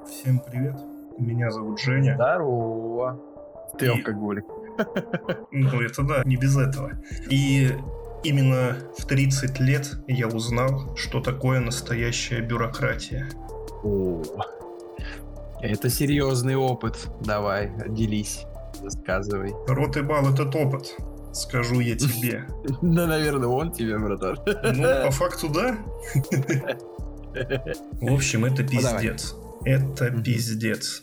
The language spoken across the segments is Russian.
Всем привет, меня зовут Женя. Здорово. Ты И- алкоголик. Ну это да, не без этого. И именно в 30 лет я узнал, что такое настоящая бюрократия. О, это серьезный опыт. Давай, делись, рассказывай. Рот и бал этот опыт, скажу я тебе. Да, наверное, он тебе, братан. Ну, по факту да. В общем, это Ну, пиздец. Это Мгм. пиздец.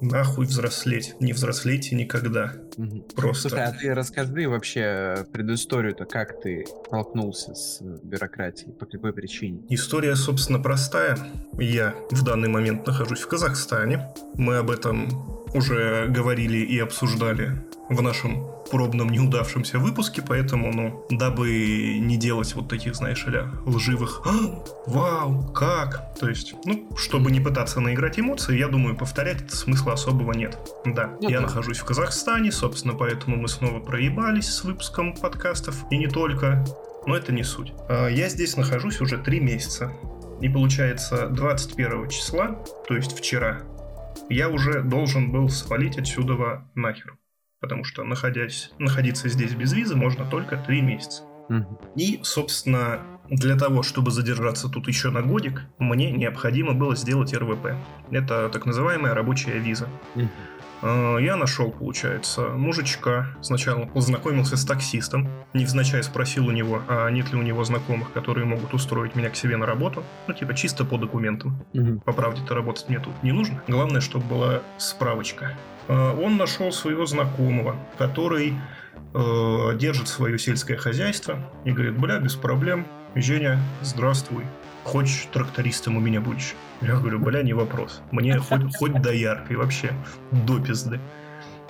Нахуй взрослеть. Не взрослейте никогда. Мгм. Просто. Слушай, а ты расскажи вообще предысторию-то, как ты столкнулся с бюрократией, по какой причине? История, собственно, простая. Я в данный момент нахожусь в Казахстане. Мы об этом уже говорили и обсуждали в нашем пробном неудавшемся выпуске, поэтому, ну, дабы не делать вот таких, знаешь, ля лживых «А, «Вау, как?» То есть, ну, чтобы не пытаться наиграть эмоции, я думаю, повторять это смысла особого нет. Да, Ну я да. нахожусь в Казахстане, собственно, поэтому мы снова проебались с выпуском подкастов, и не только. Но это не суть. А, Я здесь нахожусь уже три месяца. И получается, 21 числа, то есть вчера, я уже должен был свалить отсюда нахер. Потому что, находясь, находиться здесь без визы можно только три месяца. Мгм. И, собственно, для того, чтобы задержаться тут еще на годик, мне необходимо было сделать РВП. Это так называемая рабочая виза. Э, Я нашел, получается, мужичка. Сначала познакомился с таксистом. Невзначай спросил у него, а нет ли у него знакомых, которые могут устроить меня к себе на работу. Ну, типа, чисто по документам. Мгм. По правде-то работать мне тут не нужно. Главное, чтобы была справочка. Э, Он нашел своего знакомого, который э, держит свое сельское хозяйство и говорит, бля, без проблем, Женя, здравствуй. Хочешь трактористом у меня будешь? Я говорю, бля, не вопрос. Мне хоть, хоть дояркой вообще, до пизды.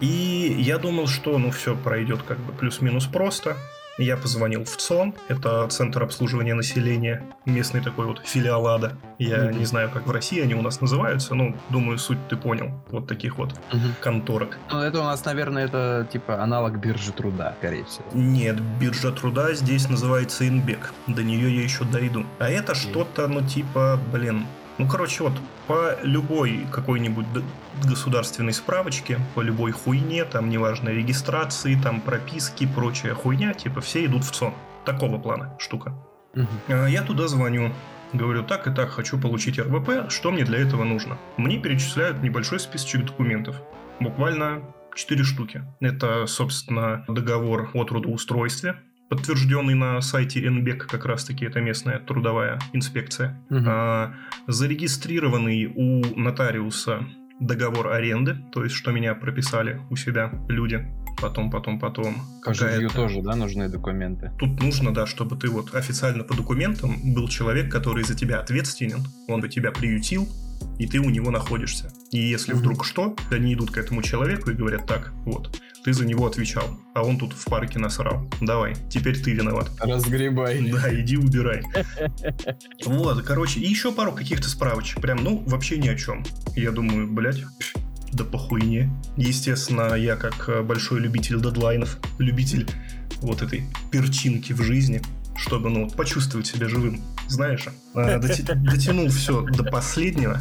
И я думал, что ну все пройдет как бы плюс-минус просто. Я позвонил в ЦОН, это Центр обслуживания населения, местный такой вот филиал АДА. Я Мгм. не знаю, как в России они у нас называются, ну, думаю, суть ты понял. Вот таких вот Мгм. конторок. Ну, это у нас, наверное, это типа аналог биржи труда, скорее всего. Нет, биржа труда здесь называется Инбек. До нее я еще дойду. А это что-то, ну, типа, блин. Ну, короче, вот по любой какой-нибудь государственной справочке, по любой хуйне, там, неважно, регистрации, там, прописки, прочая хуйня, типа, все идут в ЦОН. Такого плана штука. А Я туда звоню. Говорю, так и так, хочу получить РВП, что мне для этого нужно? Мне перечисляют небольшой списочек документов. Буквально 4 штуки. Это, собственно, договор о трудоустройстве, подтвержденный на сайте НБЕК, как раз-таки это местная трудовая инспекция. Мгм. А, зарегистрированный у нотариуса договор аренды, то есть что меня прописали у себя люди. Потом, потом, потом. По жилью тоже, да, нужны документы? Тут нужно, да, чтобы ты вот официально по документам был человек, который за тебя ответственен, он бы тебя приютил, и ты у него находишься. И если вдруг что, они идут к этому человеку и говорят, так, вот, ты за него отвечал, а он тут в парке насрал. Давай, теперь ты виноват. Разгребай. Да, иди убирай. Вот, короче, и еще пару каких-то справочек. Прям, ну, вообще ни о чем. Я думаю, блядь, да похуйне. Естественно, я как э, большой любитель дедлайнов, любитель вот этой перчинки в жизни, чтобы, ну, почувствовать себя живым. Знаешь, э, дотянул все до последнего,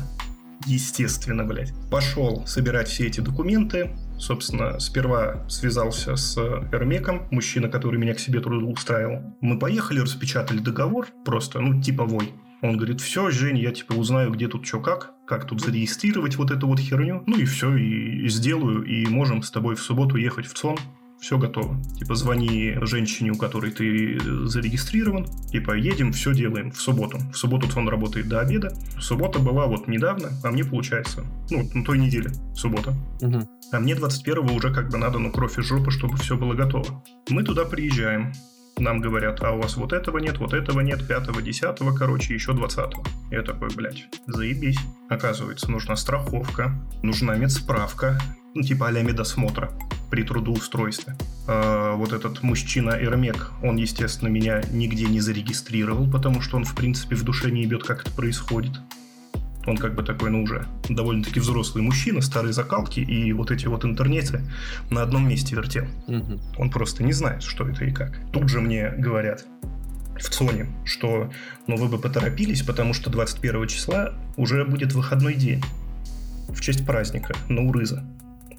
естественно, блядь. Пошел собирать все эти документы. Собственно, сперва связался с Эрмеком, мужчина, который меня к себе трудоустраивал. Мы поехали, распечатали договор, просто, ну, типовой. Он говорит, все, Жень, я типа узнаю, где тут что как, как тут зарегистрировать вот эту вот херню. Ну и все, и, и сделаю, и можем с тобой в субботу ехать в ЦОН. Все готово. Типа, звони женщине, у которой ты э, зарегистрирован. Типа, едем, все делаем в субботу. В субботу он работает до обеда. Суббота была вот недавно, а мне получается, ну, на той неделе, суббота. Мгм. А мне 21-го уже как бы надо, ну, кровь из жопы, чтобы все было готово. Мы туда приезжаем. Нам говорят, а у вас вот этого нет, вот этого нет, пятого, десятого, короче, еще двадцатого. Я такой, блядь, заебись. Оказывается, нужна страховка, нужна медсправка, ну, типа а-ля медосмотра при трудоустройстве. А, вот этот мужчина Эрмек, он, естественно, меня нигде не зарегистрировал, потому что он, в принципе, в душе не ебет, как это происходит. Он как бы такой, ну, уже довольно-таки взрослый мужчина, старые закалки, и вот эти вот интернеты на одном месте вертел. Мгм. Он просто не знает, что это и как. Тут же мне говорят в ЦОНе, что ну вы бы поторопились, потому что 21 числа уже будет выходной день. в честь праздника Наурыза.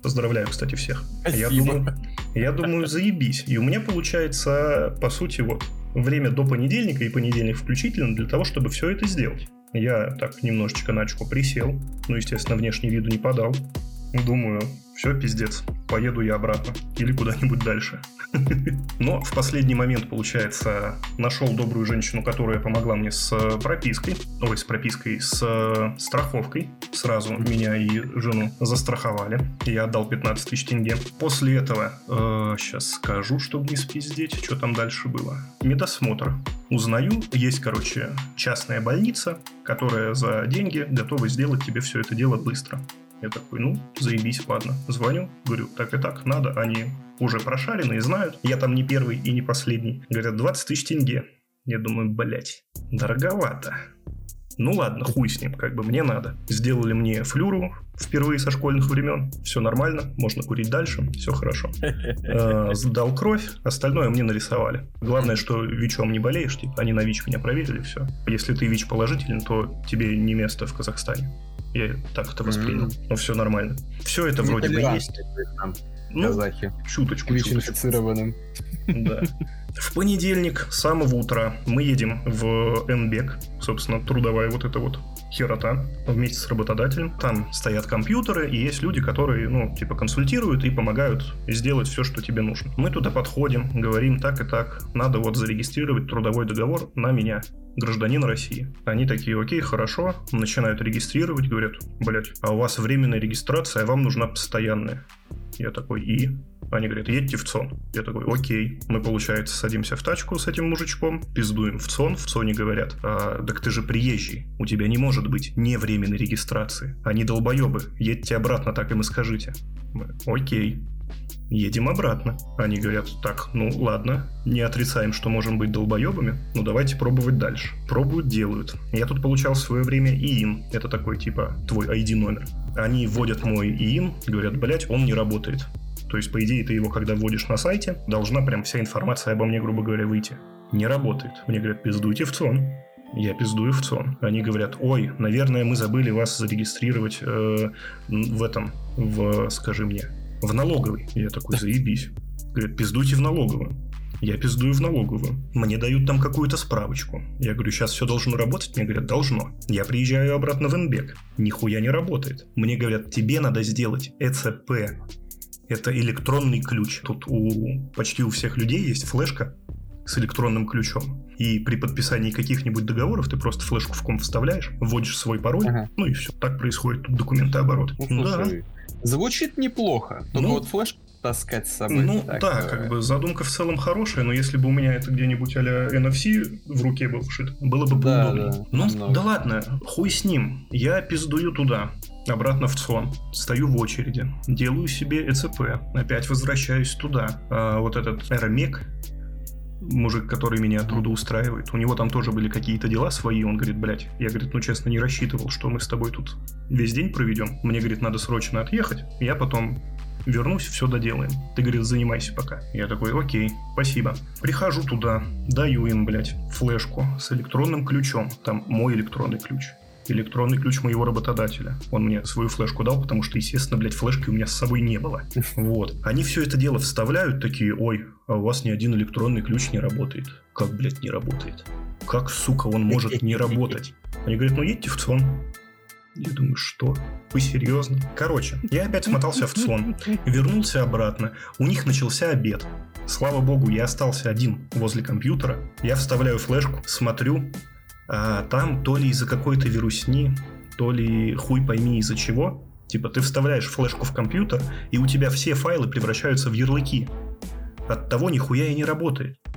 Поздравляю, кстати, всех. Я думаю, я думаю, заебись. И у меня получается, по сути, вот время до понедельника и понедельник включительно для того, чтобы все это сделать. Я так немножечко начал присел, ну, естественно, внешний виду не подал. Думаю, все, пиздец, поеду я обратно или куда-нибудь дальше. Но в последний момент, получается, нашел добрую женщину, которая помогла мне с пропиской, ой, с пропиской, с страховкой. Сразу меня и жену застраховали. Я отдал 15 тысяч тенге. После этого, э, сейчас скажу, чтобы не спиздеть, что там дальше было. Медосмотр. Узнаю, есть, короче, частная больница, которая за деньги готова сделать тебе все это дело быстро. Я такой, ну, заебись, ладно. Звоню, говорю, так и так, надо. Они уже прошарены и знают. Я там не первый и не последний. Говорят, 20 тысяч тенге. Я думаю, блять, дороговато. Ну ладно, хуй с ним, как бы мне надо. Сделали мне флюру впервые со школьных времен. Все нормально, можно курить дальше, все хорошо. Э, сдал кровь, остальное мне нарисовали. Главное, что ВИЧом не болеешь, типа, они на ВИЧ меня проверили, все. Если ты ВИЧ положителен, то тебе не место в Казахстане. Я так это воспринял. Mm-hmm. Но все нормально. Все это вроде бы есть. Ну, казахи. Чуточку. ВИЧ-инфицированным. Да. В понедельник с самого утра мы едем в Энбек, собственно, трудовая вот эта вот херота вместе с работодателем. Там стоят компьютеры, и есть люди, которые, ну, типа, консультируют и помогают сделать все, что тебе нужно. Мы туда подходим, говорим так и так, надо вот зарегистрировать трудовой договор на меня гражданин России. Они такие, окей, хорошо, начинают регистрировать, говорят, блядь, а у вас временная регистрация, а вам нужна постоянная. Я такой, и? Они говорят, едьте в ЦОН. Я такой, окей. Мы, получается, садимся в тачку с этим мужичком, пиздуем в ЦОН. В ЦОНе говорят, а, так ты же приезжий. У тебя не может быть не временной регистрации. Они долбоебы. Едьте обратно, так им и скажите. Мы, окей. Едем обратно. Они говорят, так, ну ладно, не отрицаем, что можем быть долбоебами, но давайте пробовать дальше. Пробуют, делают. Я тут получал в свое время ИИН. Это такой, типа, твой ID номер. Они вводят мой ИИН, говорят, блять, он не работает. То есть, по идее, ты его, когда вводишь на сайте, должна прям вся информация обо мне, грубо говоря, выйти. Не работает. Мне говорят, пиздуйте в ЦОН. Я пиздую в ЦОН. Они говорят, ой, наверное, мы забыли вас зарегистрировать э, в этом, в, скажи мне, в налоговой. Я такой, заебись. Говорят, пиздуйте в налоговую. Я пиздую в налоговую. Мне дают там какую-то справочку. Я говорю, сейчас все должно работать? Мне говорят, должно. Я приезжаю обратно в Инбек. Нихуя не работает. Мне говорят, тебе надо сделать ЭЦП. Это электронный ключ. Тут у почти у всех людей есть флешка с электронным ключом. И при подписании каких-нибудь договоров ты просто флешку в ком вставляешь, вводишь свой пароль, ага. ну и все. Так происходит тут документооборот. Ну, слушай, да. Звучит неплохо. Только ну, вот флешку таскать с собой. Ну так, да, э... как бы задумка в целом хорошая, но если бы у меня это где-нибудь а NFC в руке был вшит, было бы поудобнее. Да, ну да ладно, хуй с ним. Я пиздую туда обратно в ЦОН, стою в очереди, делаю себе ЭЦП, опять возвращаюсь туда. А вот этот Эромек, мужик, который меня трудоустраивает, у него там тоже были какие-то дела свои, он говорит, блядь, я, говорит, ну честно, не рассчитывал, что мы с тобой тут весь день проведем. Мне, говорит, надо срочно отъехать, я потом вернусь, все доделаем. Ты, говорит, занимайся пока. Я такой, окей, спасибо. Прихожу туда, даю им, блядь, флешку с электронным ключом. Там мой электронный ключ электронный ключ моего работодателя. Он мне свою флешку дал, потому что, естественно, блядь, флешки у меня с собой не было. Вот. Они все это дело вставляют, такие, ой, а у вас ни один электронный ключ не работает. Как, блядь, не работает? Как, сука, он может не работать? Они говорят, ну едьте в ЦОН. Я думаю, что? Вы серьезно? Короче, я опять смотался в ЦОН. Вернулся обратно. У них начался обед. Слава богу, я остался один возле компьютера. Я вставляю флешку, смотрю, а там то ли из-за какой-то вирусни, то ли хуй пойми из-за чего, типа ты вставляешь флешку в компьютер, и у тебя все файлы превращаются в ярлыки. От того нихуя и не работает.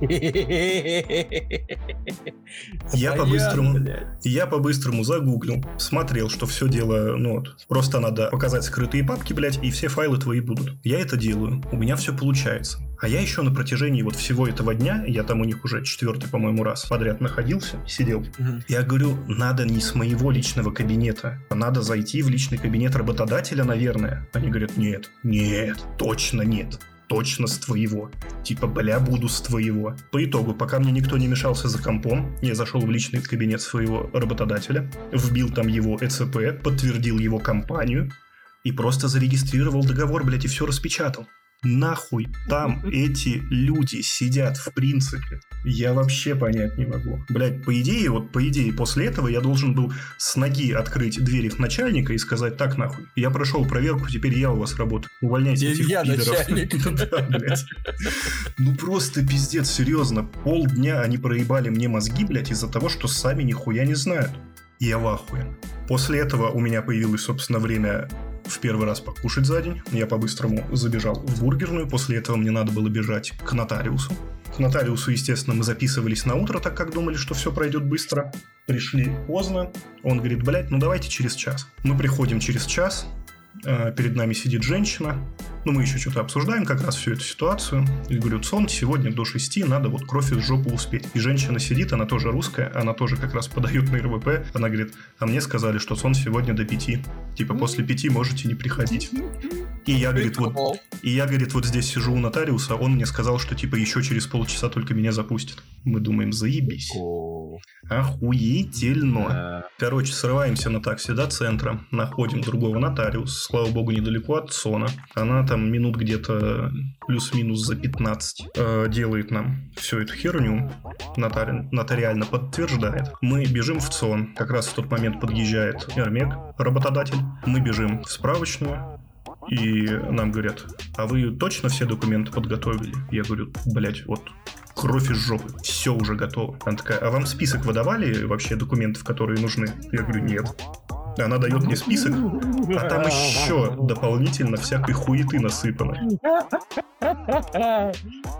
Я по-быстрому, я по-быстрому загуглил, смотрел, что все дело, ну вот, просто надо показать скрытые папки, блядь, и все файлы твои будут. Я это делаю, у меня все получается. А я еще на протяжении вот всего этого дня, я там у них уже четвертый, по-моему, раз подряд находился, сидел. Угу. Я говорю, надо не с моего личного кабинета, а надо зайти в личный кабинет работодателя, наверное. Они говорят, нет, нет, точно нет. Точно с твоего. Типа, бля, буду с твоего. По итогу, пока мне никто не мешался за компом, я зашел в личный кабинет своего работодателя, вбил там его ЭЦП, подтвердил его компанию и просто зарегистрировал договор, блядь, и все распечатал. Нахуй там эти люди сидят, в принципе. Я вообще понять не могу. Блять, по идее, вот по идее, после этого я должен был с ноги открыть двери начальника и сказать, так нахуй, я прошел проверку, теперь я у вас работаю. Увольняйте этих я начальник. Ну просто пиздец, серьезно. Полдня они проебали мне мозги, блядь, из-за того, что сами нихуя не знают. Я в ахуе. После этого у меня появилось, собственно, время в первый раз покушать за день. Я по-быстрому забежал в бургерную. После этого мне надо было бежать к нотариусу. К нотариусу, естественно, мы записывались на утро, так как думали, что все пройдет быстро. Пришли поздно. Он говорит, блядь, ну давайте через час. Мы приходим через час. Э, перед нами сидит женщина. Ну, мы еще что-то обсуждаем как раз всю эту ситуацию. И говорю, сон, сегодня до 6 надо вот кровь из жопы успеть. И женщина сидит, она тоже русская, она тоже как раз подает на РВП. Она говорит, а мне сказали, что сон сегодня до 5. Типа после 5 можете не приходить. И я, говорит, вот, и я, говорит, вот здесь сижу у нотариуса, он мне сказал, что типа еще через полчаса только меня запустят. Мы думаем, заебись. Охуительно. Короче, срываемся на такси до центра, находим другого нотариуса, слава богу, недалеко от Сона. Она там минут где-то плюс-минус за 15 э, делает нам всю эту херню, нотари... нотариально подтверждает. Мы бежим в ЦОН, как раз в тот момент подъезжает Эрмек, работодатель. Мы бежим в справочную, и нам говорят, а вы точно все документы подготовили? Я говорю, блять, вот кровь из жопы, все уже готово. Она такая, а вам список выдавали вообще документов, которые нужны? Я говорю, нет. Она дает мне список, а там еще дополнительно всякой хуеты насыпано.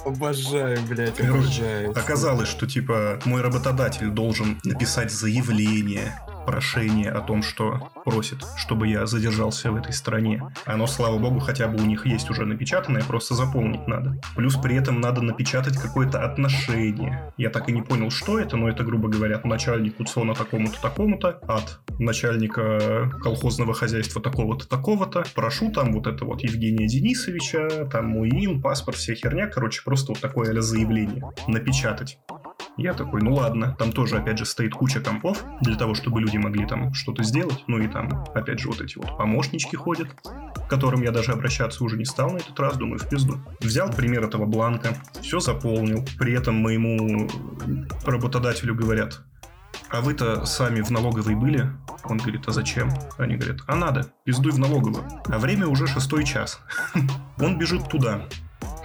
Обожаю, блядь, обожаю. Оказалось, что типа мой работодатель должен написать заявление прошение о том, что просит, чтобы я задержался в этой стране. Оно, слава богу, хотя бы у них есть уже напечатанное, просто заполнить надо. Плюс при этом надо напечатать какое-то отношение. Я так и не понял, что это, но это, грубо говоря, начальнику ЦОНа такому-то, такому-то, от начальника колхозного хозяйства такого-то, такого-то. Прошу там вот это вот Евгения Денисовича, там мой ИН, паспорт, вся херня. Короче, просто вот такое а заявление напечатать. Я такой, ну ладно, там тоже, опять же, стоит куча компов для того, чтобы люди могли там что-то сделать. Ну и там, опять же, вот эти вот помощнички ходят, к которым я даже обращаться уже не стал на этот раз, думаю, в пизду. Взял пример этого бланка, все заполнил. При этом моему работодателю говорят, а вы-то сами в налоговой были? Он говорит, а зачем? Они говорят, а надо, пиздуй в налоговую. А время уже шестой час. Он бежит туда,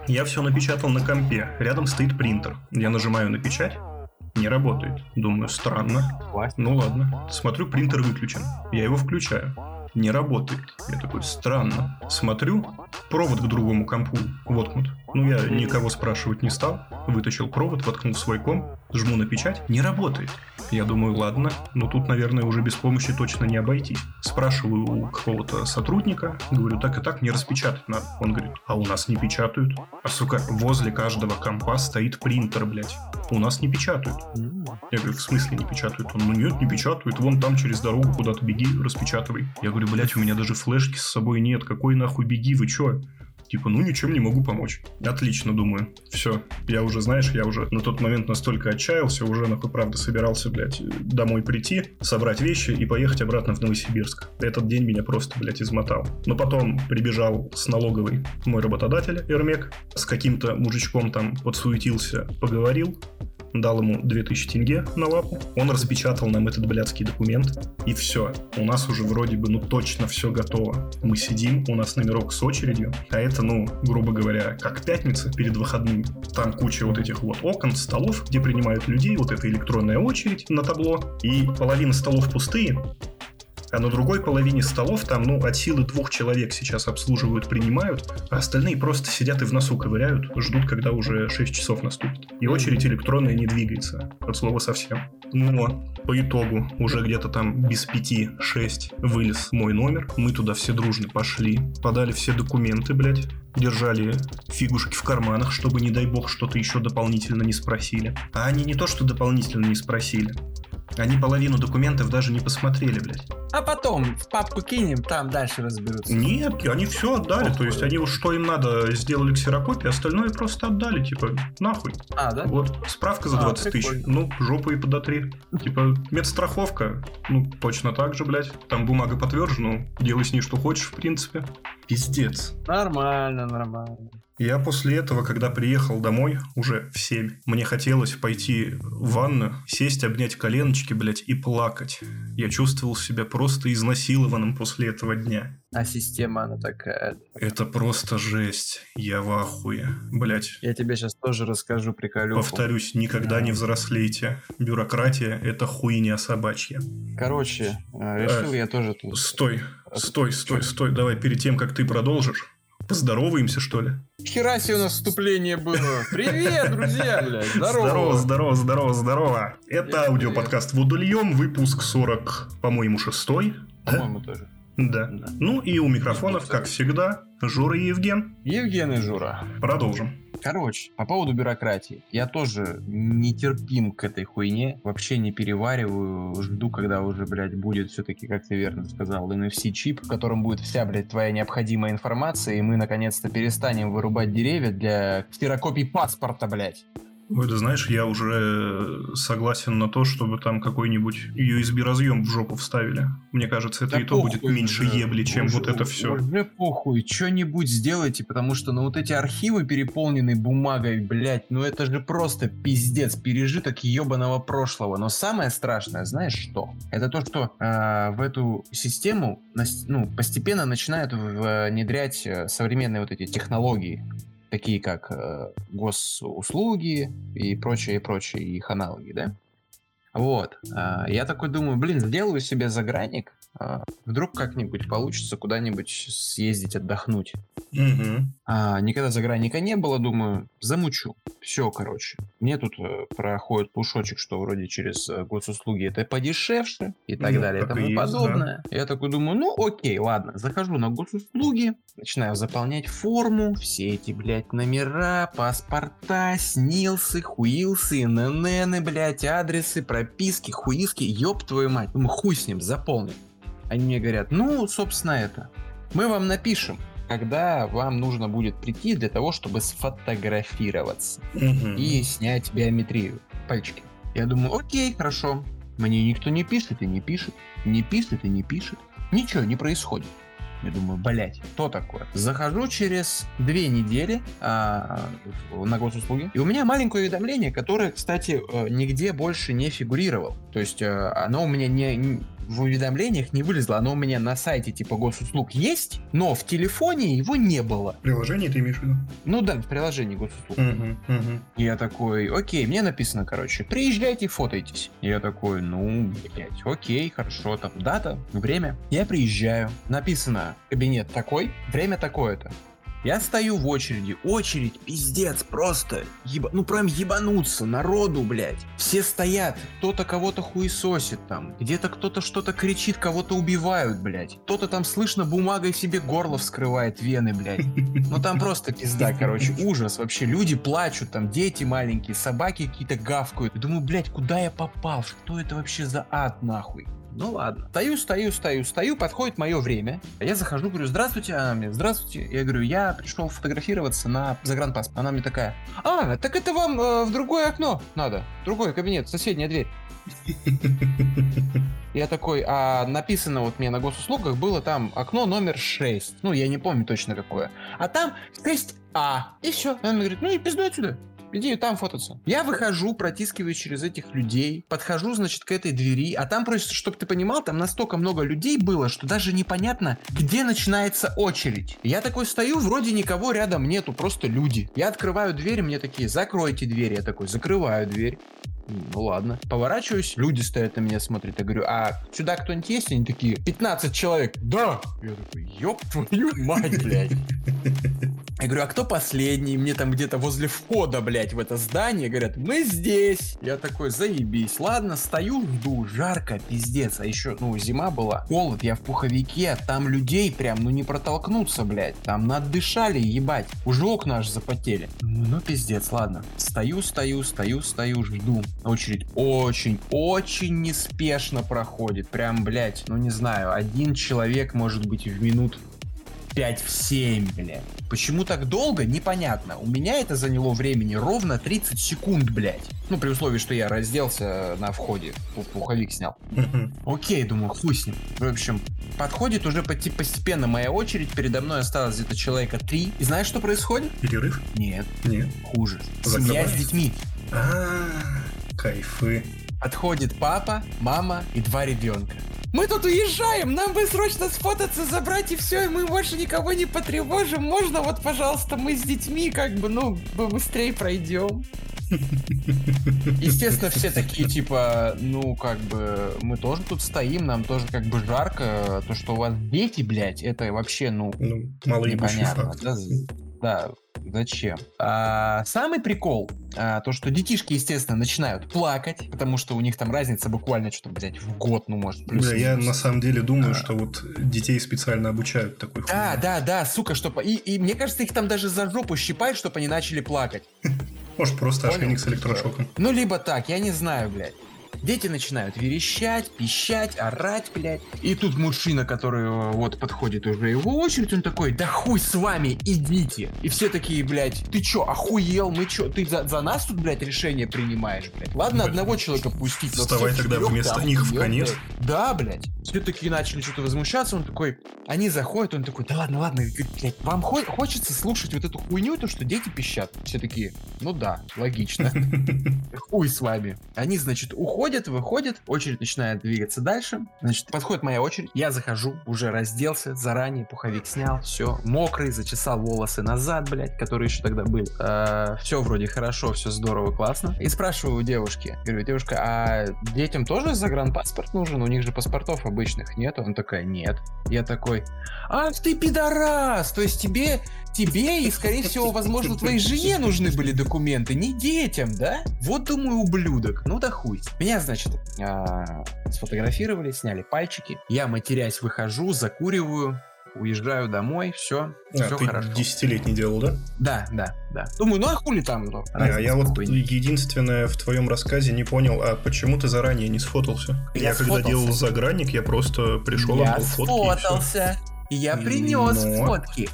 я все напечатал на компе. Рядом стоит принтер. Я нажимаю на печать. Не работает. Думаю, странно. Ну ладно. Смотрю, принтер выключен. Я его включаю. Не работает. Я такой, странно. Смотрю, провод к другому компу воткнут. Ну, я никого спрашивать не стал. Вытащил провод, воткнул свой комп, жму на печать. Не работает. Я думаю, ладно, но тут, наверное, уже без помощи точно не обойтись. Спрашиваю у какого-то сотрудника, говорю, так и так, не распечатать надо. Он говорит, а у нас не печатают. А, сука, возле каждого компа стоит принтер, блядь. У нас не печатают. Я говорю, в смысле не печатают? Он, ну нет, не печатают. Вон там через дорогу куда-то беги, распечатывай. Я говорю, блядь, у меня даже флешки с собой нет. Какой нахуй беги, вы чё? Типа, ну ничем не могу помочь. Отлично, думаю. Все. Я уже, знаешь, я уже на тот момент настолько отчаялся, уже нахуй правда собирался, блядь, домой прийти, собрать вещи и поехать обратно в Новосибирск. Этот день меня просто, блядь, измотал. Но потом прибежал с налоговой мой работодатель, Эрмек, с каким-то мужичком там подсуетился, поговорил, дал ему 2000 тенге на лапу, он распечатал нам этот блядский документ, и все. У нас уже вроде бы, ну, точно все готово. Мы сидим, у нас номерок с очередью, а это, ну, грубо говоря, как пятница перед выходными. Там куча вот этих вот окон, столов, где принимают людей, вот эта электронная очередь на табло, и половина столов пустые, а на другой половине столов там, ну, от силы двух человек сейчас обслуживают, принимают, а остальные просто сидят и в носу ковыряют, ждут, когда уже 6 часов наступит. И очередь электронная не двигается, от слова совсем. Но по итогу уже где-то там без пяти шесть вылез мой номер, мы туда все дружно пошли, подали все документы, блядь, держали фигушки в карманах, чтобы, не дай бог, что-то еще дополнительно не спросили. А они не то, что дополнительно не спросили, Они половину документов даже не посмотрели, блядь. А потом в папку кинем, там дальше разберутся. Нет, они все отдали. Ох, то есть они уж что им надо, сделали ксерокопию, остальное просто отдали. Типа, нахуй. А, да? Вот, справка за 20 а, тысяч. Ну, жопу и подотри. Типа, медстраховка. Ну, точно так же, блядь. Там бумага подтверждена. Делай с ней что хочешь, в принципе. Пиздец. Нормально, нормально. Я после этого, когда приехал домой, уже в 7, мне хотелось пойти в ванну, сесть, обнять коленочки, блядь, и плакать. Я чувствовал себя просто изнасилованным после этого дня. А система, она такая... Это просто жесть. Я в ахуе. Блять. Я тебе сейчас тоже расскажу приколюху. Повторюсь, никогда не взрослейте. Бюрократия — это хуйня собачья. Короче, э, решил а, я тоже... Тут... Стой, стой, стой, стой. Давай перед тем, как ты продолжишь, Поздороваемся, что ли? Хера себе у нас вступление было. Привет, друзья, блядь. Здорово. Здорово, здорово, здорово, здорово. Это аудиоподкаст «Водульем», выпуск 40, по-моему, шестой. По-моему, тоже. Да. да. Ну и у микрофонов, как всегда, Жура и Евген. Евген и Жура. Продолжим. Короче, по поводу бюрократии. Я тоже нетерпим к этой хуйне. Вообще не перевариваю. Жду, когда уже, блядь, будет все-таки, как ты верно сказал, NFC-чип, в котором будет вся, блядь, твоя необходимая информация, и мы, наконец-то, перестанем вырубать деревья для ксерокопий паспорта, блядь. Ой, ты знаешь, я уже согласен на то, чтобы там какой-нибудь USB-разъем в жопу вставили. Мне кажется, это да и то будет меньше уже, ебли, чем уже, вот это все. Уже похуй, что-нибудь сделайте, потому что, ну, вот эти архивы, переполненные бумагой, блядь, ну это же просто пиздец, пережиток ебаного прошлого. Но самое страшное, знаешь что? Это то, что э, в эту систему, ну, постепенно начинают внедрять э, современные вот эти технологии такие как э, госуслуги и прочее, и прочее, их аналоги, да? Вот. Э, я такой думаю, блин, сделаю себе загранник, э, вдруг как-нибудь получится куда-нибудь съездить отдохнуть. Угу. А, никогда загранника не было, думаю, замучу. Все, короче. Мне тут э, проходит пушочек, что вроде через э, госуслуги это подешевше и так ну, далее и тому и подобное. да. Я такой думаю, ну окей, ладно. Захожу на госуслуги, начинаю заполнять форму, все эти, блядь, номера, паспорта, снилсы, хуилсы, НННы, блядь, адресы, прописки, хуиски, ёб твою мать. Думаю, хуй с ним, заполним. Они мне говорят, ну, собственно, это. Мы вам напишем, когда вам нужно будет прийти для того, чтобы сфотографироваться угу. и снять биометрию пальчики. Я думаю, окей, хорошо. Мне никто не пишет и не пишет, не пишет и не пишет. Ничего не происходит. Я думаю, блять, что такое? Захожу через две недели а, на госуслуги, и у меня маленькое уведомление, которое, кстати, э, нигде больше не фигурировало. То есть э, оно у меня не, в уведомлениях не вылезло. Оно у меня на сайте типа госуслуг есть, но в телефоне его не было. Приложение ты имеешь в виду? Ну да, в приложении госуслуг. Угу, угу. Я такой, окей, мне написано, короче, приезжайте, фотойтесь. Я такой, ну, блять, окей, хорошо, там дата, время. Я приезжаю, написано, кабинет такой, время такое-то. Я стою в очереди, очередь, пиздец, просто, еба... ну прям ебануться, народу, блядь. Все стоят, кто-то кого-то хуесосит там, где-то кто-то что-то кричит, кого-то убивают, блядь. Кто-то там слышно бумагой себе горло вскрывает, вены, блядь. Ну там просто пизда, короче, ужас вообще. Люди плачут, там дети маленькие, собаки какие-то гавкают. Думаю, блядь, куда я попал? Что это вообще за ад, нахуй? Ну ладно. Стою, стою, стою, стою, подходит мое время. Я захожу, говорю, здравствуйте, она мне, здравствуйте. Я говорю, я пришел фотографироваться на загранпаспорт. Она мне такая, а, так это вам э, в другое окно надо, другой кабинет, соседняя дверь. Я такой, а написано вот мне на госуслугах было там окно номер 6. Ну, я не помню точно какое. А там 6А. И все. Она мне говорит, ну и пиздуй отсюда иди там фототься. Я выхожу, протискиваю через этих людей, подхожу, значит, к этой двери, а там просто, чтобы ты понимал, там настолько много людей было, что даже непонятно, где начинается очередь. Я такой стою, вроде никого рядом нету, просто люди. Я открываю дверь, мне такие, закройте дверь. Я такой, закрываю дверь. Ну ладно. Поворачиваюсь, люди стоят на меня, смотрят. Я говорю, а сюда кто-нибудь есть? Они такие, 15 человек. Да! Я такой, ёб твою мать, блядь. Я говорю, а кто последний? Мне там где-то возле входа, блядь, в это здание говорят, мы здесь. Я такой, заебись. Ладно, стою, жду, жарко, пиздец. А еще, ну, зима была, холод, я в пуховике, там людей прям, ну, не протолкнуться, блядь. Там надышали, ебать. Уже окна аж запотели. Ну, пиздец, ладно. Стою, стою, стою, стою, жду. Очередь очень, очень неспешно проходит. Прям, блядь, ну, не знаю, один человек, может быть, в минут 5 в 7, блядь. Почему так долго, непонятно. У меня это заняло времени ровно 30 секунд, блядь. Ну, при условии, что я разделся на входе, пуховик снял. Окей, думаю, хуй с ним. В общем, подходит уже постепенно моя очередь, передо мной осталось где-то человека 3. И знаешь, что происходит? Перерыв? Нет. Нет. Хуже. Семья с детьми. А, кайфы. Отходит папа, мама и два ребенка. Мы тут уезжаем, нам бы срочно сфотаться, забрать и все, и мы больше никого не потревожим. Можно вот, пожалуйста, мы с детьми как бы, ну, быстрее пройдем. Естественно, все такие, типа, ну, как бы, мы тоже тут стоим, нам тоже как бы жарко. То, что у вас дети, блядь, это вообще, ну, ну непонятно. Факт. Да, да, Зачем? А, самый прикол, а, то, что детишки, естественно, начинают плакать, потому что у них там разница буквально что-то, блядь, в год, ну, может, плюс. Да, я на самом деле думаю, а. что вот детей специально обучают такой Да, хуйне. да, да, сука, чтобы... И, и мне кажется, их там даже за жопу щипают, чтобы они начали плакать. Может, просто ошейник с электрошоком. Ну, либо так, я не знаю, блядь. Дети начинают верещать, пищать, орать, блядь. И тут мужчина, который э, вот подходит уже его очередь, он такой, да хуй с вами, идите. И все такие, блядь, ты чё, охуел, мы чё, ты за, за нас тут, блядь, решение принимаешь, блядь. Ладно, одного человека пустить, но Вставай тогда вместо да, них в конец. Блядь. Да, блядь. Все такие начали что-то возмущаться, он такой, они заходят, он такой, да ладно, ладно, блядь, вам хо- хочется слушать вот эту хуйню, то, что дети пищат. Все такие, ну да, логично. Хуй с вами. Они, значит, уходят Выходит, выходит, очередь начинает двигаться дальше. Значит, подходит моя очередь, я захожу, уже разделся заранее, пуховик снял, все, мокрый, зачесал волосы назад, блядь, которые еще тогда были. Э, все вроде хорошо, все здорово, классно. И спрашиваю у девушки, говорю, девушка, а детям тоже загранпаспорт нужен? У них же паспортов обычных нет? Он такая, нет. Я такой, ах ты пидорас! То есть тебе, тебе и, скорее всего, возможно, твоей жене нужны были документы, не детям, да? Вот, думаю, ублюдок. Ну да хуй. Меня значит, а, сфотографировали, сняли пальчики. Я, матерясь, выхожу, закуриваю, уезжаю домой, все, а, все ты хорошо. десятилетний делал, да? Да, да, да. Думаю, ну а хули там? Ну, а, а я вот единственное в твоем рассказе не понял, а почему ты заранее не сфотался? Я, я когда делал загранник, я просто пришел, я отдал фотки. Я сфотался, и, и я принес Но... фотки.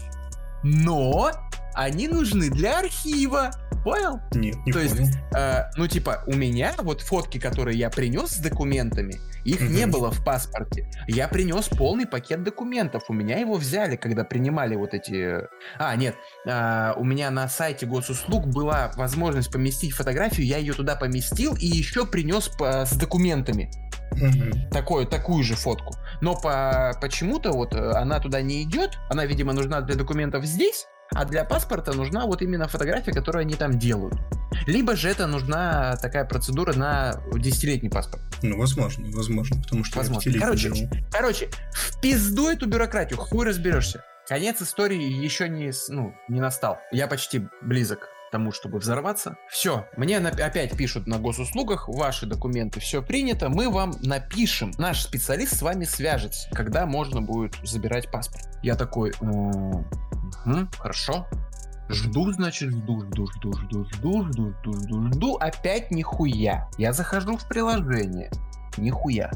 Но они нужны для архива. Понял? Нет, не То понял. есть, э, ну, типа, у меня вот фотки, которые я принес с документами, их угу. не было в паспорте. Я принес полный пакет документов. У меня его взяли, когда принимали вот эти... А, нет, э, у меня на сайте госуслуг была возможность поместить фотографию, я ее туда поместил и еще принес по, с документами. Угу. Такое, такую же фотку. Но по, почему-то вот э, она туда не идет. Она, видимо, нужна для документов здесь. А для паспорта нужна вот именно фотография, которую они там делают. Либо же это нужна такая процедура на десятилетний паспорт. Ну, возможно, возможно, потому что возможно. Короче, делал. короче, в пизду эту бюрократию, хуй разберешься. Конец истории еще не, ну, не настал. Я почти близок тому, чтобы взорваться. Все, мне опять пишут на госуслугах, ваши документы, все принято, мы вам напишем. Наш специалист с вами свяжется, когда можно будет забирать паспорт. Я такой, Угу, хорошо. Жду, значит, жду, жду, жду, жду, жду, жду, жду, жду, жду. Опять нихуя. Я захожу в приложение. Нихуя.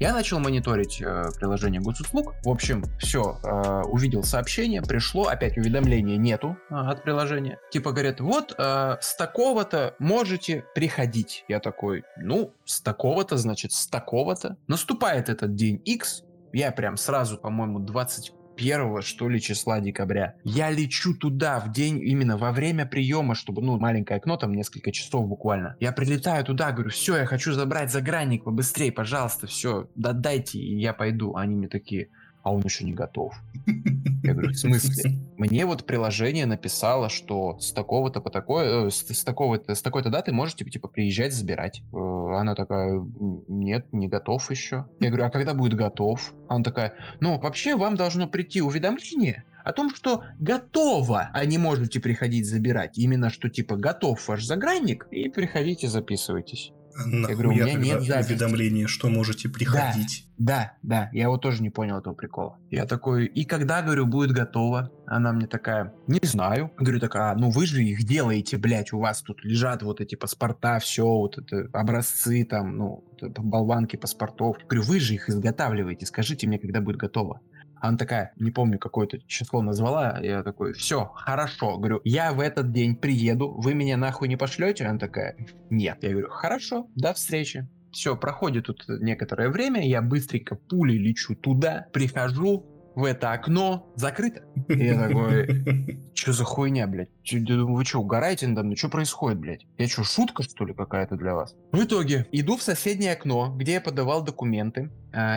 Я начал мониторить э, приложение госуслуг. В общем, все, э, увидел сообщение, пришло, опять уведомления нету э, от приложения. Типа говорят, вот э, с такого-то можете приходить. Я такой, ну, с такого-то, значит, с такого-то. Наступает этот день X, я прям сразу, по-моему, 20 первого, что ли, числа декабря. Я лечу туда в день, именно во время приема, чтобы, ну, маленькое окно, там несколько часов буквально. Я прилетаю туда, говорю, все, я хочу забрать загранник побыстрее, пожалуйста, все, дайте, и я пойду. Они мне такие, а он еще не готов. Я говорю, в смысле? Мне вот приложение написало, что с такого-то по такой, э, с, с такого-то, с такой-то даты можете, типа, приезжать, забирать. Э, она такая, нет, не готов еще. Я говорю, а когда будет готов? Она такая, ну, вообще вам должно прийти уведомление о том, что готово, а не можете приходить забирать. Именно что типа готов ваш загранник, и приходите, записывайтесь. Я говорю, у меня нет записи. уведомления, что можете приходить. Да, да, да, я вот тоже не понял этого прикола. Я такой, и когда, говорю, будет готово? Она мне такая, не знаю. Говорю, такая, а, ну вы же их делаете, блядь, у вас тут лежат вот эти паспорта, все, вот это образцы там, ну, болванки паспортов. Говорю, вы же их изготавливаете, скажите мне, когда будет готово. Она такая, не помню, какое-то число назвала. Я такой, все, хорошо. Говорю, я в этот день приеду, вы меня нахуй не пошлете? Она такая, нет. Я говорю, хорошо, до встречи. Все, проходит тут некоторое время, я быстренько пулей лечу туда, прихожу, в это окно закрыто. И я такой, что за хуйня, блядь? Вы что, угораете надо мной? Что происходит, блядь? Я что, шутка, что ли, какая-то для вас? В итоге, иду в соседнее окно, где я подавал документы,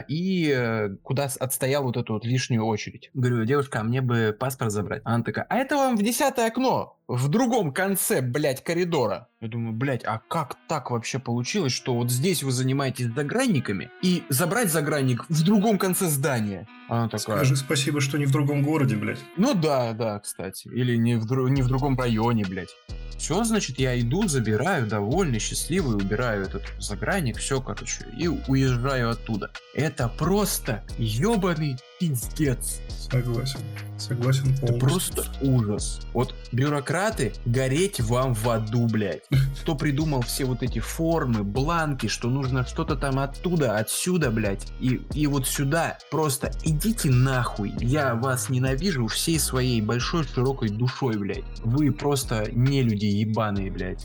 и э, куда отстоял вот эту вот лишнюю очередь. Говорю, девушка, а мне бы паспорт забрать. Она такая, а это вам в десятое окно, в другом конце, блядь, коридора. Я думаю, блядь, а как так вообще получилось, что вот здесь вы занимаетесь загранниками, и забрать загранник в другом конце здания? Она такая... Скажи спасибо, что не в другом городе, блядь. Ну да, да, кстати. Или не в, не в другом районе, блядь. Все, значит, я иду, забираю, довольный, счастливый, убираю этот загранник, все, короче, и уезжаю оттуда. Это просто ебаный пиздец. Согласен. Согласен полностью. Это просто ужас. Вот бюрократы, гореть вам в аду, блядь. Кто придумал все вот эти формы, бланки, что нужно что-то там оттуда, отсюда, блядь, и, и вот сюда. Просто идите нахуй. Я вас ненавижу всей своей большой широкой душой, блядь. Вы просто не люди ебаные, блядь.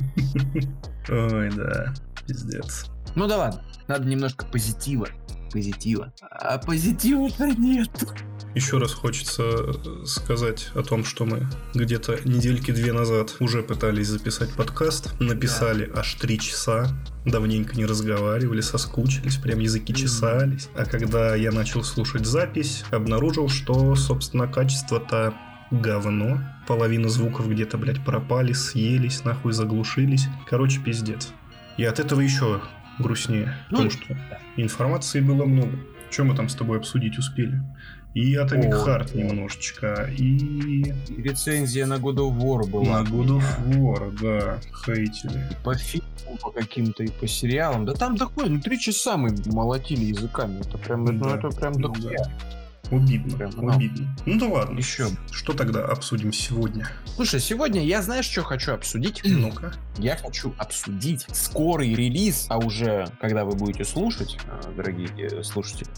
Ой, да, пиздец. Ну да ладно, надо немножко позитива позитива. А позитива-то нет. Еще раз хочется э, сказать о том, что мы где-то недельки две назад уже пытались записать подкаст, написали да. аж три часа, давненько не разговаривали, соскучились, прям языки чесались. А когда я начал слушать запись, обнаружил, что, собственно, качество-то говно. Половина звуков где-то, блядь, пропали, съелись, нахуй заглушились. Короче, пиздец. И от этого еще грустнее. Ну, потому что информации было много. Что мы там с тобой обсудить успели? И Atomic О, Heart немножечко, и... Рецензия на God of War была. На God of War, да, хейтили. И по фильму, по каким-то, и по сериалам. Да там такое, ну три часа мы молотили языками. Это прям, да. ну это прям да. Обидно, Прям, ну, обидно. Ну да ладно. Еще. Что тогда обсудим сегодня? Слушай, сегодня я знаешь, что хочу обсудить? Ну-ка. Я хочу обсудить скорый релиз, а уже когда вы будете слушать, э, дорогие э, слушатели,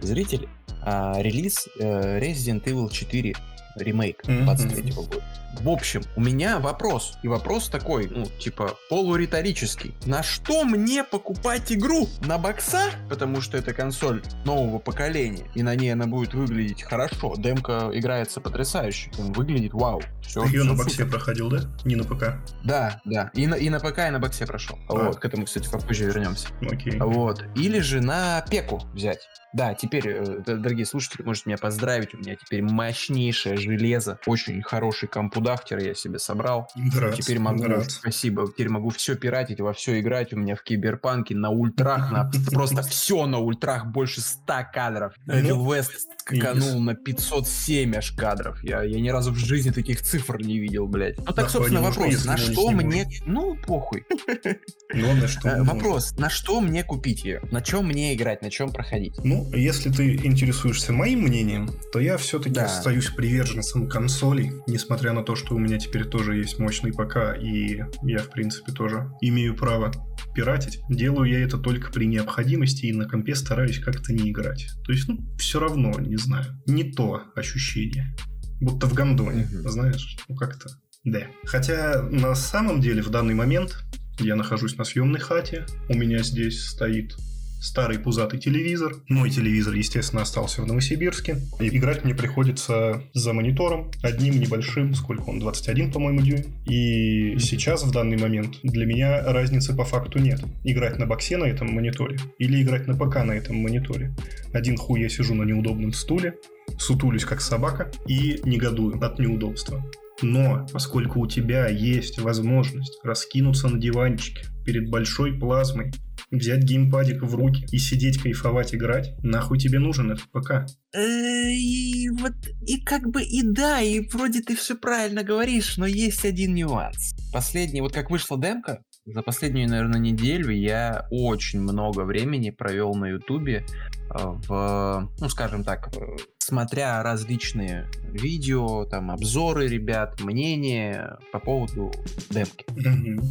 зрители, а, релиз э, Resident Evil 4 ремейк 23 -го года. В общем, у меня вопрос. И вопрос такой, ну, типа, полуриторический. На что мне покупать игру? На бокса? Потому что это консоль нового поколения. И на ней она будет выглядеть хорошо. Демка играется потрясающе. Он выглядит вау. Все, Ее на боксе супер. проходил, да? Не на ПК? Да, да. И на, и на ПК, и на боксе прошел. А. Вот, к этому, кстати, попозже вернемся. Окей. Вот. Или же на пеку взять. Да, теперь, э, дорогие слушатели, можете меня поздравить. У меня теперь мощнейшее железо. Очень хороший компудахтер я себе собрал. Рад, теперь могу, рад. спасибо, теперь могу все пиратить, во все играть. У меня в Киберпанке на ультрах, на просто все на ультрах, больше 100 кадров. Ну, Вест скаканул на 507 аж кадров. Я, я ни разу в жизни таких цифр не видел, блядь. Ну так, собственно, вопрос. На что мне... Ну, похуй. Главное, что... Э, вопрос. На что мне купить ее? На чем мне играть? На чем проходить? Ну, если ты интересуешься моим мнением, то я все-таки остаюсь приверженцем консолей, несмотря на то, что у меня теперь тоже есть мощный ПК, и я, в принципе, тоже имею право пиратить. Делаю я это только при необходимости, и на компе стараюсь как-то не играть. То есть, ну, все равно, не знаю, не то ощущение. Будто в гандоне, mm-hmm. знаешь, ну как-то. Да. Хотя на самом деле в данный момент я нахожусь на съемной хате, у меня здесь стоит старый пузатый телевизор. Мой телевизор, естественно, остался в Новосибирске. И играть мне приходится за монитором, одним небольшим, сколько он, 21, по-моему, дюйм. И сейчас, в данный момент, для меня разницы по факту нет. Играть на боксе на этом мониторе или играть на ПК на этом мониторе. Один хуй я сижу на неудобном стуле, сутулюсь как собака и негодую от неудобства. Но поскольку у тебя есть возможность раскинуться на диванчике перед большой плазмой взять геймпадик в руки и сидеть, кайфовать, играть, нахуй тебе нужен этот ПК? Э, и вот, и как бы и да, и вроде ты все правильно говоришь, но есть один нюанс. Последний, вот как вышла демка, за последнюю, наверное, неделю я очень много времени провел на Ютубе э, в, ну, скажем так, э, смотря различные видео, там, обзоры ребят, мнения по поводу демки.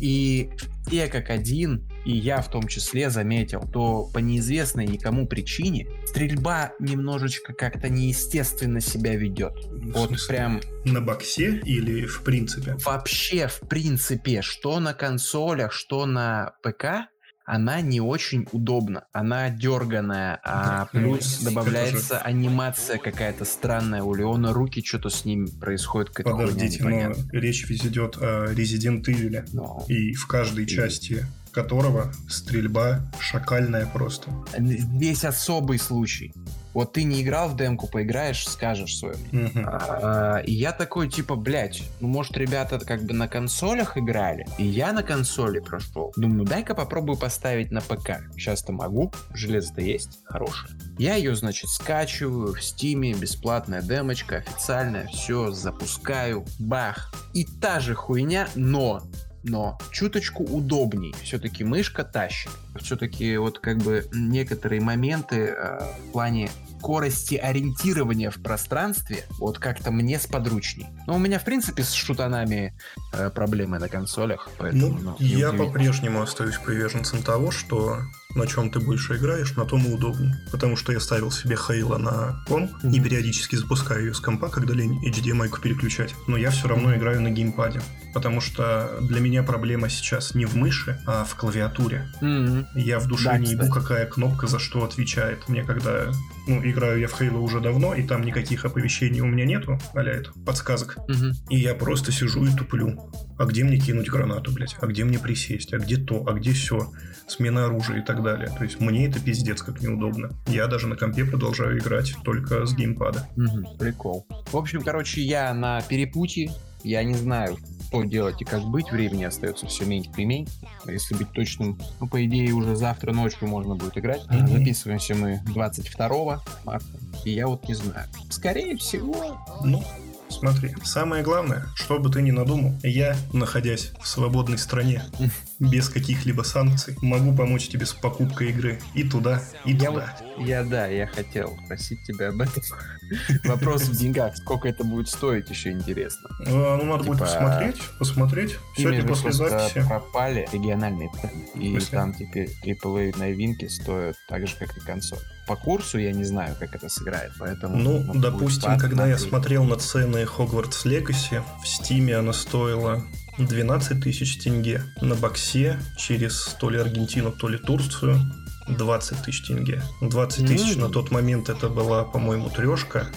И все как один, и я в том числе заметил, то по неизвестной никому причине стрельба немножечко как-то неестественно себя ведет. Вот прям... На боксе или в принципе? Вообще, в принципе, что на консолях, что на ПК, она не очень удобна. Она дерганая, а плюс добавляется анимация какая-то странная. У Леона руки что-то с ним происходит. Подождите, но речь идет о Resident Evil. Но... И в каждой и... части которого стрельба шакальная просто. Весь особый случай. Вот ты не играл в демку, поиграешь, скажешь свое мнение. А, и я такой, типа, блядь, ну, может, ребята как бы на консолях играли, и я на консоли прошел. Думаю, дай-ка попробую поставить на ПК. Сейчас-то могу, железо-то есть, хорошее. Я ее, значит, скачиваю в стиме, бесплатная демочка, официальная, все, запускаю, бах. И та же хуйня, но но чуточку удобней. Все-таки мышка тащит. Все-таки вот как бы некоторые моменты э, в плане скорости ориентирования в пространстве вот как-то мне сподручней. Но у меня, в принципе, с шутанами э, проблемы на консолях. Поэтому, ну, ну я по-прежнему остаюсь приверженцем того, что на чем ты больше играешь, на том и удобнее. Потому что я ставил себе Хейла на ком mm-hmm. и периодически запускаю ее с компа, когда лень HDMI-ку переключать. Но я все равно mm-hmm. играю на геймпаде. Потому что для меня проблема сейчас не в мыши, а в клавиатуре. Mm-hmm. Я в душе да, не ебу, какая кнопка за что отвечает. Мне когда... Ну, играю я в Хейла уже давно, и там никаких оповещений у меня нету, а это, подсказок. Mm-hmm. И я просто сижу и туплю. А где мне кинуть гранату, блядь? А где мне присесть? А где то? А где все? Смена оружия и так далее. То есть мне это пиздец как неудобно. Я даже на компе продолжаю играть только с геймпада. Угу, прикол. В общем, короче, я на перепутье. Я не знаю, что делать и как быть. Времени остается все меньше и меньше. Если быть точным, ну, по идее, уже завтра ночью можно будет играть. Mm-hmm. Записываемся мы 22 марта. И я вот не знаю. Скорее всего... Ну, Смотри, самое главное, что бы ты ни надумал, я, находясь в свободной стране, без каких-либо санкций, могу помочь тебе с покупкой игры и туда, и я туда. Вот, я, да, я хотел просить тебя об этом. Вопрос в деньгах. Сколько это будет стоить, еще интересно. А, ну, надо будет типа, посмотреть, посмотреть. Сегодня после записи. пропали региональные. И там теперь AAA новинки стоят так же, как и консоль по курсу я не знаю, как это сыграет, поэтому... Ну, допустим, когда я смотрел на цены Hogwarts Legacy, в Стиме она стоила 12 тысяч тенге. На боксе через то ли Аргентину, то ли Турцию 20 тысяч тенге. 20 тысяч mm. на тот момент это была, по-моему, трешка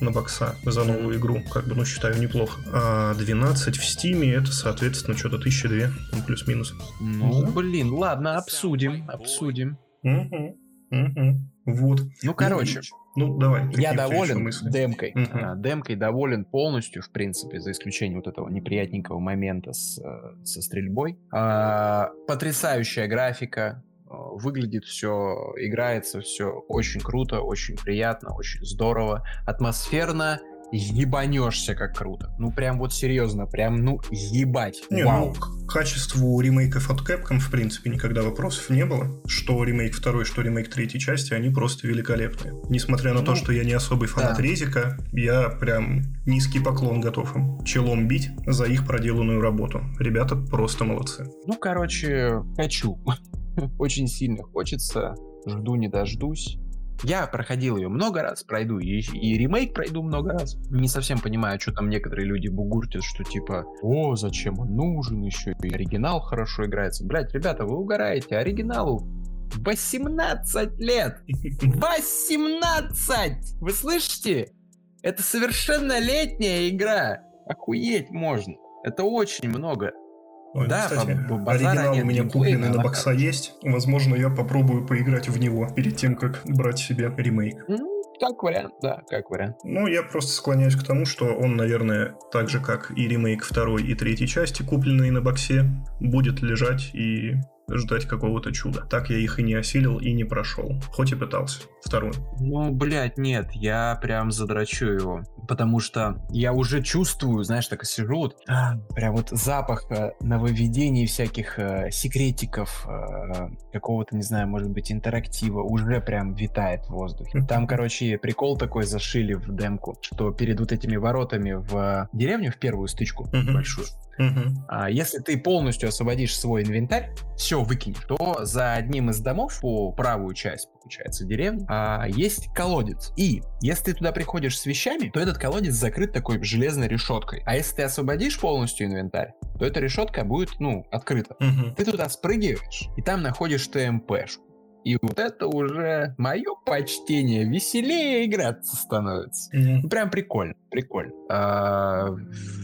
на бокса за новую игру. Как бы, ну, считаю, неплохо. А 12 в Стиме это, соответственно, что-то 1002, ну, плюс-минус. Ну, блин, ладно, обсудим, обсудим. Угу. Угу. Вот. Ну, короче. Ну, давай. Я доволен демкой. Угу. А, демкой доволен полностью, в принципе, за исключением вот этого неприятненького момента с, э, со стрельбой. А, потрясающая графика, выглядит все, играется все очень круто, очень приятно, очень здорово, атмосферно ебанешься как круто. Ну, прям вот серьезно, прям, ну, ебать. Не, Вау. ну, к качеству ремейков от Capcom, в принципе, никогда вопросов не было. Что ремейк второй, что ремейк третьей части, они просто великолепные. Несмотря на ну, то, что я не особый фанат да. Резика, я прям низкий поклон готов им челом бить за их проделанную работу. Ребята просто молодцы. Ну, короче, хочу. Очень сильно хочется. Жду не дождусь. Я проходил ее много раз, пройду и, и ремейк пройду много раз. Не совсем понимаю, что там некоторые люди бугуртят, что типа, о, зачем он нужен, еще и оригинал хорошо играется. Блять, ребята, вы угораете, оригиналу 18 лет! 18! Вы слышите? Это совершеннолетняя игра. Охуеть можно. Это очень много. Ой, да, кстати, оригинал у меня купленный на бокса есть. Возможно, я попробую поиграть в него перед тем, как брать себе ремейк. Ну, как вариант, да, как вариант. Ну, я просто склоняюсь к тому, что он, наверное, так же, как и ремейк второй и третьей части, купленный на боксе, будет лежать и ждать какого-то чуда. Так я их и не осилил, и не прошел. Хоть и пытался. Вторую. Ну, блядь, нет, я прям задрачу его. Потому что я уже чувствую, знаешь, так и сижу, вот, а, прям вот запах э, нововведений всяких э, секретиков, э, какого-то, не знаю, может быть, интерактива уже прям витает в воздухе. Там, короче, прикол такой зашили в демку, что перед вот этими воротами в деревню, в первую стычку большую, Угу. А, если ты полностью освободишь свой инвентарь, все выкинешь, то за одним из домов по правую часть, получается, деревни, а, есть колодец. И если ты туда приходишь с вещами, то этот колодец закрыт такой железной решеткой. А если ты освободишь полностью инвентарь, то эта решетка будет, ну, открыта. Угу. Ты туда спрыгиваешь, и там находишь ТМПшку. И вот это уже мое почтение. Веселее играться становится. Mm-hmm. Прям прикольно, прикольно. А,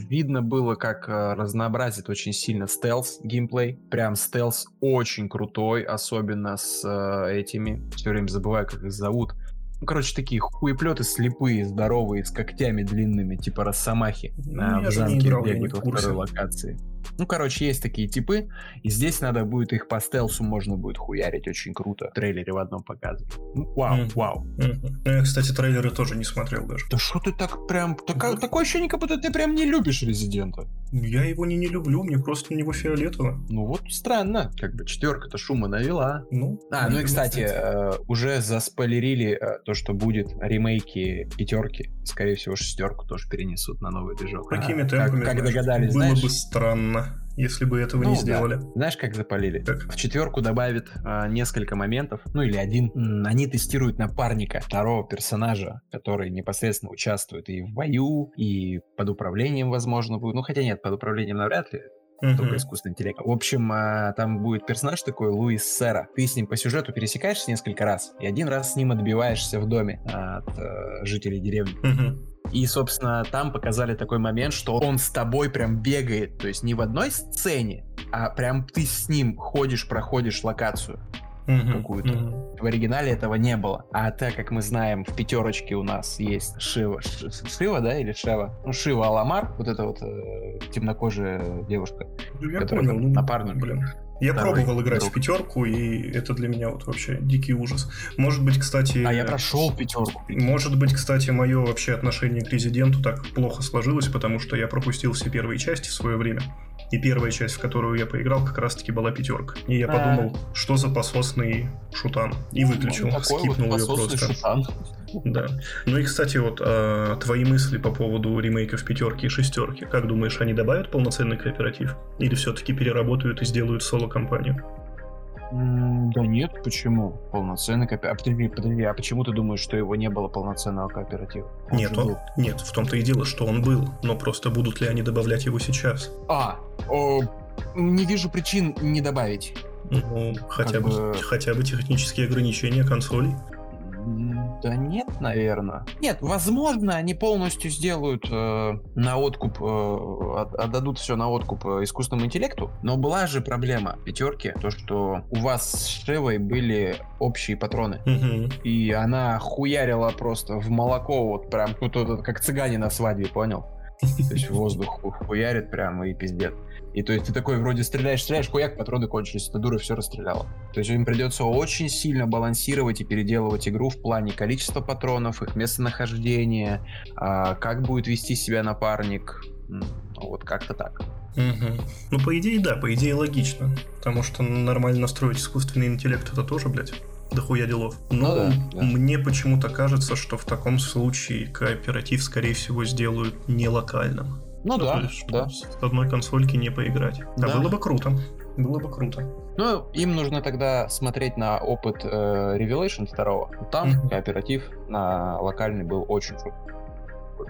видно было, как а, разнообразит очень сильно стелс геймплей. Прям стелс очень крутой, особенно с а, этими. Все время забываю, как их зовут. Ну, короче, такие хуеплеты слепые, здоровые, с когтями длинными, типа росомахи. Ну, а, в замке бегают во второй локации. Ну, короче, есть такие типы, и здесь надо будет их по стелсу можно будет хуярить очень круто. В трейлере в одном показывают. Ну, вау, mm. вау. Mm-hmm. Я, кстати, трейлеры тоже не смотрел даже. Да что ты так прям... Так, mm-hmm. Такое ощущение, как будто ты прям не любишь Резидента. Я его не не люблю, мне просто на него фиолетово. Ну вот странно, как бы четверка-то шума навела. Ну, а, ну и, кстати, э, уже заспойлерили э, то, что будет ремейки пятерки. Скорее всего, шестерку тоже перенесут на новый движок. Какими а, темпами? Как, как догадались, Было знаешь? бы странно если бы этого ну, не сделали. Да. Знаешь, как запалили? Как? В четверку добавят а, несколько моментов, ну или один. Они тестируют напарника второго персонажа, который непосредственно участвует и в бою, и под управлением, возможно, будет. Ну, хотя нет, под управлением навряд ли. Uh-huh. Только искусственный интеллект. В общем, а, там будет персонаж такой, Луис Сера. Ты с ним по сюжету пересекаешься несколько раз, и один раз с ним отбиваешься в доме от э, жителей деревни. Uh-huh. И, собственно, там показали такой момент, что он с тобой прям бегает. То есть не в одной сцене, а прям ты с ним ходишь, проходишь локацию mm-hmm. какую-то. Mm-hmm. В оригинале этого не было. А так как мы знаем, в пятерочке у нас есть Шива, Шива, да, или Шева? Ну, Шива Аламар, вот эта вот э, темнокожая девушка, ну, я которая понял, ну, напарник. Блин. Я Второй пробовал играть друг. в пятерку, и это для меня вот вообще дикий ужас. Может быть, кстати... А я прошел пятерку. Может быть, кстати, мое вообще отношение к Резиденту так плохо сложилось, потому что я пропустил все первые части в свое время. И первая часть, в которую я поиграл, как раз-таки была пятерка. И я а. подумал, что за пососный шутан. И выключил, ну, скипнул вот ее просто. Шутан. Да. Ну и, кстати, вот а, твои мысли по поводу ремейков пятерки и шестерки. Как думаешь, они добавят полноценный кооператив? Или все-таки переработают и сделают соло-компанию? Да нет, почему? Полноценный кооператив. А, подожди, подожди, а почему ты думаешь, что его не было полноценного кооператива? Он нет, он, нет, в том-то и дело, что он был, но просто будут ли они добавлять его сейчас? А, о, не вижу причин не добавить. Ну, хотя бы, бы, хотя бы технические ограничения консолей. Да нет, наверное. Нет, возможно, они полностью сделают э, на откуп, э, отдадут все на откуп э, искусственному интеллекту. Но была же проблема пятерки, то что у вас с Шевой были общие патроны. Угу. И она хуярила просто в молоко, вот прям, вот, вот, как цыгане на свадьбе, понял? То есть воздух хуярит прямо и пиздец. И то есть ты такой вроде стреляешь, стреляешь, хуяк, патроны кончились, эта дура все расстреляла. То есть им придется очень сильно балансировать и переделывать игру в плане количества патронов, их местонахождения, а, как будет вести себя напарник. Ну, вот как-то так. Угу. Ну, по идее, да, по идее логично. Потому что нормально настроить искусственный интеллект это тоже, блядь, дохуя делов. Но ну, да, да. мне почему-то кажется, что в таком случае кооператив, скорее всего, сделают не локальным. Ну, ну да, есть, да. С одной консольки не поиграть. Да, да, было бы круто. Было бы круто. Ну, им нужно тогда смотреть на опыт э, Revelation 2. Там mm-hmm. кооператив на локальный был очень крутой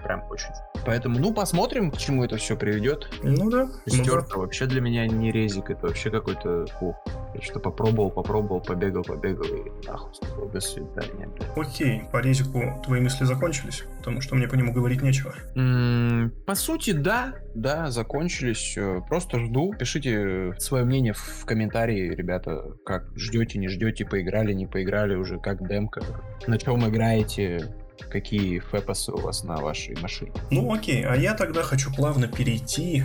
прям очень. Поэтому, ну, посмотрим, к чему это все приведет. Ну да. Стерка ну, да. вообще для меня не резик, это вообще какой-то фу. Я что попробовал, попробовал, побегал, побегал и нахуй сказал, до свидания. Блядь. Окей, по резику твои мысли закончились, потому что мне по нему говорить нечего. М-м, по сути, да, да, закончились. Просто жду. Пишите свое мнение в комментарии, ребята, как ждете, не ждете, поиграли, не поиграли уже, как демка, на чем играете, какие фэпосы у вас на вашей машине. Ну окей, а я тогда хочу плавно перейти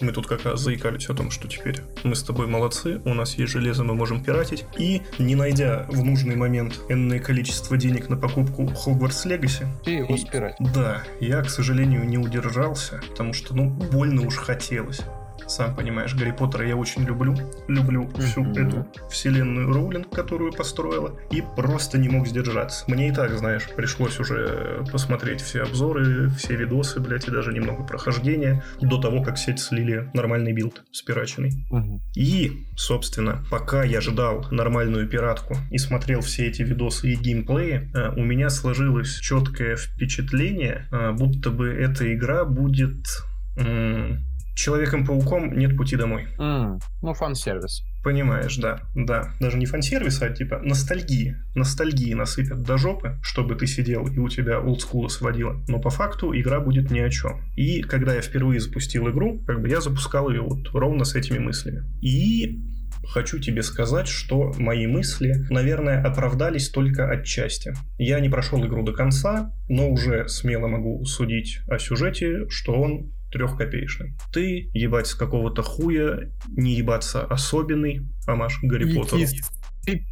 мы тут как раз заикались о том, что теперь мы с тобой молодцы, у нас есть железо, мы можем пиратить. И не найдя в нужный момент энное количество денег на покупку Hogwarts Legacy... Ты его спирать. Да, я, к сожалению, не удержался, потому что, ну, больно уж хотелось. Сам понимаешь, Гарри Поттера я очень люблю. Люблю всю mm-hmm. эту вселенную Роулинг, которую построила. И просто не мог сдержаться. Мне и так, знаешь, пришлось уже посмотреть все обзоры, все видосы, блядь, и даже немного прохождения до того, как в сеть слили нормальный билд спираченный. Mm-hmm. И, собственно, пока я ждал нормальную пиратку и смотрел все эти видосы и геймплеи, э, у меня сложилось четкое впечатление, э, будто бы эта игра будет Человеком-пауком нет пути домой. Mm, ну, фан-сервис. Понимаешь, да, да. Даже не фан-сервис, а типа ностальгии. Ностальгии насыпят до жопы, чтобы ты сидел и у тебя олдскула сводила. Но по факту игра будет ни о чем. И когда я впервые запустил игру, как бы я запускал ее вот ровно с этими мыслями. И хочу тебе сказать, что мои мысли, наверное, оправдались только отчасти. Я не прошел игру до конца, но уже смело могу судить о сюжете, что он трехкопеечный. Ты ебать с какого-то хуя, не ебаться особенный, амаш Гарри Поттеру.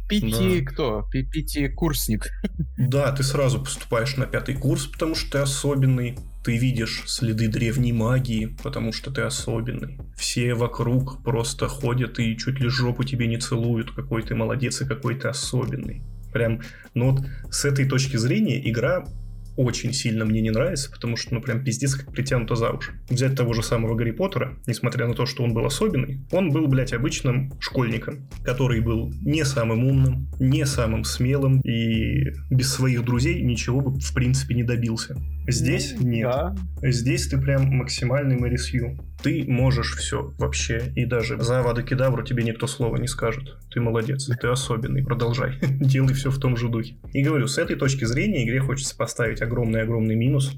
Пяти да. кто? Пяти курсник. Да, ты сразу поступаешь на пятый курс, потому что ты особенный. Ты видишь следы древней магии, потому что ты особенный. Все вокруг просто ходят и чуть ли жопу тебе не целуют, какой ты молодец и какой ты особенный. Прям, ну вот с этой точки зрения игра очень сильно мне не нравится, потому что, ну, прям пиздец, как притянуто за уши. Взять того же самого Гарри Поттера, несмотря на то, что он был особенный, он был, блядь, обычным школьником, который был не самым умным, не самым смелым и без своих друзей ничего бы, в принципе, не добился. Здесь ну, нет. Да. Здесь ты прям максимальный Мэри Ты можешь все вообще. И даже за Авада Кедавру тебе никто слова не скажет. Ты молодец. Ты особенный. Продолжай. Делай все в том же духе. И говорю, с этой точки зрения игре хочется поставить огромный-огромный минус.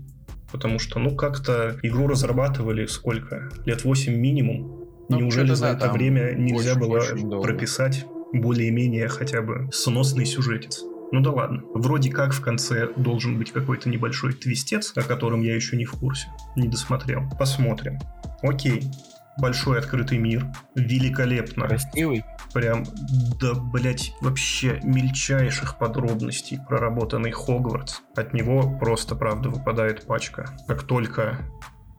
Потому что, ну, как-то игру разрабатывали сколько? Лет 8 минимум. Ну, Неужели за это время нельзя очень, было очень прописать более-менее хотя бы сносный сюжетец? Ну да ладно. Вроде как в конце должен быть какой-то небольшой твистец, о котором я еще не в курсе. Не досмотрел. Посмотрим. Окей. Большой открытый мир. Великолепно. Красивый. Прям, да, блять, вообще мельчайших подробностей проработанный Хогвартс. От него просто, правда, выпадает пачка. Как только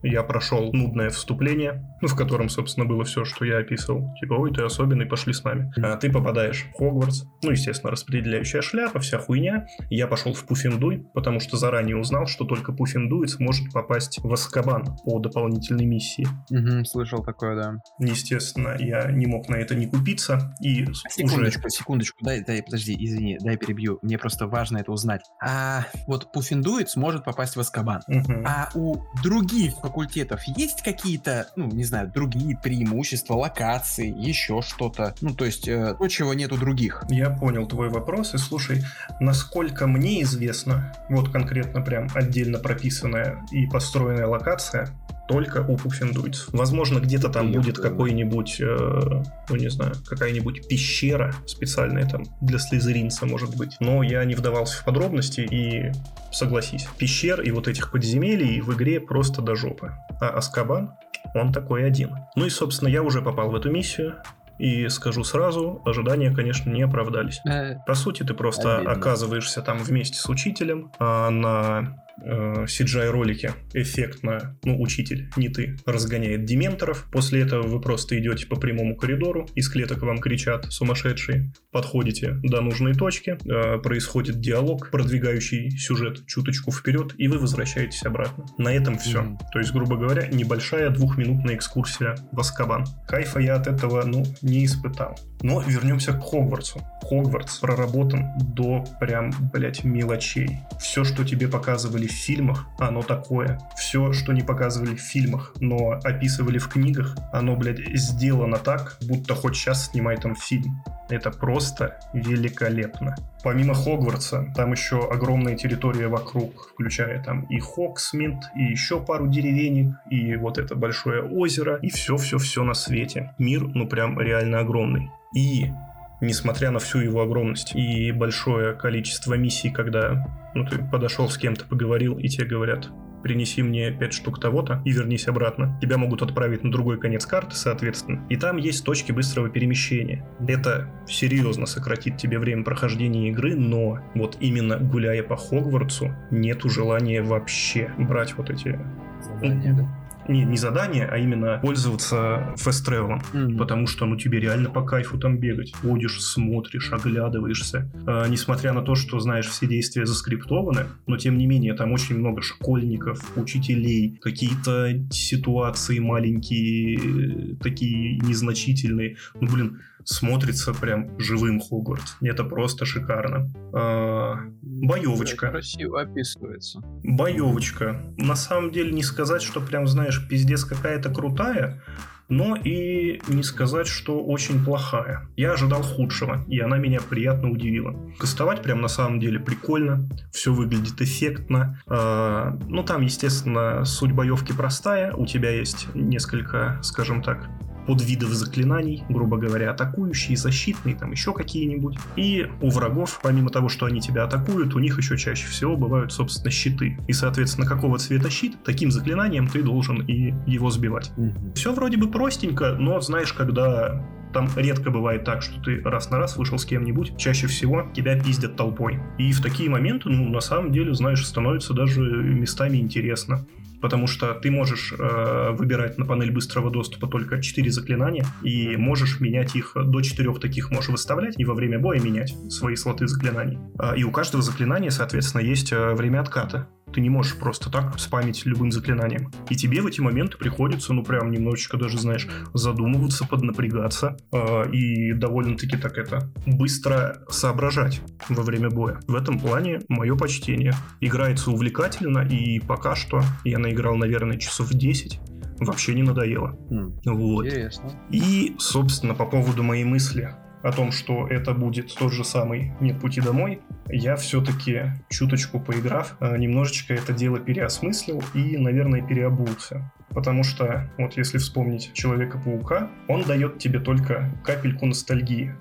я прошел нудное вступление, ну, в котором, собственно, было все, что я описывал. Типа, ой, ты особенный, пошли с нами. А ты попадаешь в Хогвартс, ну, естественно, распределяющая шляпа, вся хуйня. Я пошел в Пуффиндуй, потому что заранее узнал, что только Пуффиндуец может попасть в Аскабан по дополнительной миссии. Угу, слышал такое, да. Естественно, я не мог на это не купиться. И секундочку, уже... секундочку, дай, дай, подожди, извини, дай перебью. Мне просто важно это узнать. А вот Пуффиндуец может попасть в Аскабан. Угу. А у других факультетов есть какие-то, ну, не знаю, другие преимущества, локации, еще что-то? Ну, то есть э, то, чего нет у других. Я понял твой вопрос. И слушай, насколько мне известно, вот конкретно прям отдельно прописанная и построенная локация, только у пуффиндуйцев. Возможно, где-то там будет какой-нибудь, э, ну не знаю, какая-нибудь пещера специальная там для слезеринца, может быть. Но я не вдавался в подробности и согласись, пещер и вот этих подземелий в игре просто до жопы. А Аскабан, он такой один. Ну и, собственно, я уже попал в эту миссию. И скажу сразу, ожидания, конечно, не оправдались. Э, По сути, ты просто Обидно. оказываешься там вместе с учителем а на э, CGI-ролике эффектно, ну, учитель, не ты, разгоняет дементоров. После этого вы просто идете по прямому коридору, из клеток вам кричат сумасшедшие, подходите до нужной точки, э, происходит диалог, продвигающий сюжет чуточку вперед, и вы возвращаетесь обратно. На этом все. Mm-hmm. То есть, грубо говоря, небольшая двухминутная экскурсия в Аскабан. Кайфа я от этого, ну, не испытал. Но вернемся к Хогвартсу. Хогвартс проработан до прям, блять, мелочей. Все, что тебе показывали в фильмах, оно такое. Все, что не показывали в фильмах, но описывали в книгах, оно, блядь, сделано так, будто хоть сейчас снимай там фильм. Это просто великолепно. Помимо Хогвартса, там еще огромная территория вокруг, включая там и Хоксмит, и еще пару деревенек, и вот это большое озеро, и все-все-все на свете. Мир, ну прям реально огромный. И несмотря на всю его огромность и большое количество миссий, когда ну, ты подошел с кем-то, поговорил, и тебе говорят, принеси мне 5 штук того-то и вернись обратно. Тебя могут отправить на другой конец карты, соответственно. И там есть точки быстрого перемещения. Это серьезно сократит тебе время прохождения игры, но вот именно гуляя по Хогвартсу, нету желания вообще брать вот эти... Задания, да? Не, не задание, а именно пользоваться фест travel mm-hmm. потому что ну тебе реально по кайфу там бегать. Ходишь, смотришь, оглядываешься. А, несмотря на то, что, знаешь, все действия заскриптованы, но тем не менее там очень много школьников, учителей, какие-то ситуации маленькие, такие незначительные. Ну, блин, смотрится прям живым Хогвартс. Это просто шикарно. А, боевочка. Красиво описывается. Боевочка. На самом деле не сказать, что прям, знаешь, пиздец какая-то крутая, но и не сказать, что очень плохая. Я ожидал худшего, и она меня приятно удивила. Кастовать прям на самом деле прикольно, все выглядит эффектно. Э, ну, там, естественно, суть боевки простая, у тебя есть несколько, скажем так, подвидов заклинаний, грубо говоря, атакующие, защитные, там еще какие-нибудь. И у врагов, помимо того, что они тебя атакуют, у них еще чаще всего бывают, собственно, щиты. И, соответственно, какого цвета щит, таким заклинанием ты должен и его сбивать. Mm-hmm. Все вроде бы простенько, но знаешь, когда там редко бывает так, что ты раз на раз вышел с кем-нибудь, чаще всего тебя пиздят толпой. И в такие моменты, ну, на самом деле, знаешь, становится даже местами интересно потому что ты можешь э, выбирать на панель быстрого доступа только 4 заклинания, и можешь менять их до 4 таких можешь выставлять, и во время боя менять свои слоты заклинаний. Э, и у каждого заклинания, соответственно, есть э, время отката. Ты не можешь просто так спамить любым заклинанием. И тебе в эти моменты приходится, ну, прям немножечко даже, знаешь, задумываться, поднапрягаться э, и довольно-таки так это быстро соображать во время боя. В этом плане мое почтение. Играется увлекательно, и пока что я наиграл, наверное, часов 10 вообще не надоело. Mm. Вот. Интересно. И, собственно, по поводу моей мысли о том, что это будет тот же самый «Нет пути домой», я все-таки, чуточку поиграв, э, немножечко это дело переосмыслил и, наверное, переобулся. Потому что, вот если вспомнить Человека-паука, он дает тебе только капельку ностальгии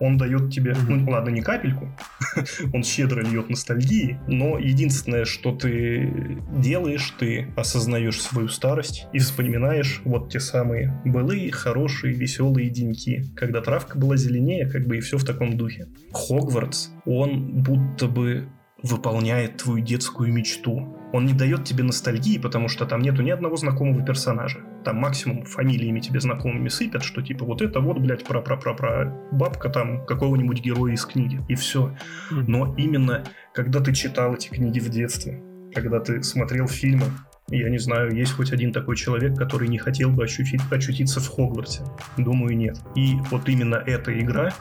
он дает тебе, mm-hmm. ну ладно, не капельку, он щедро льет ностальгии, но единственное, что ты делаешь, ты осознаешь свою старость и вспоминаешь вот те самые былые, хорошие, веселые деньки, когда травка была зеленее, как бы и все в таком духе. Хогвартс, он будто бы выполняет твою детскую мечту. Он не дает тебе ностальгии, потому что там нету ни одного знакомого персонажа. Там максимум фамилиями тебе знакомыми сыпят, что типа вот это вот, блядь, про-про-про-про бабка там какого-нибудь героя из книги. И все. Но именно когда ты читал эти книги в детстве, когда ты смотрел фильмы, я не знаю, есть хоть один такой человек, который не хотел бы ощутить, очутиться в Хогвартсе. Думаю, нет. И вот именно эта игра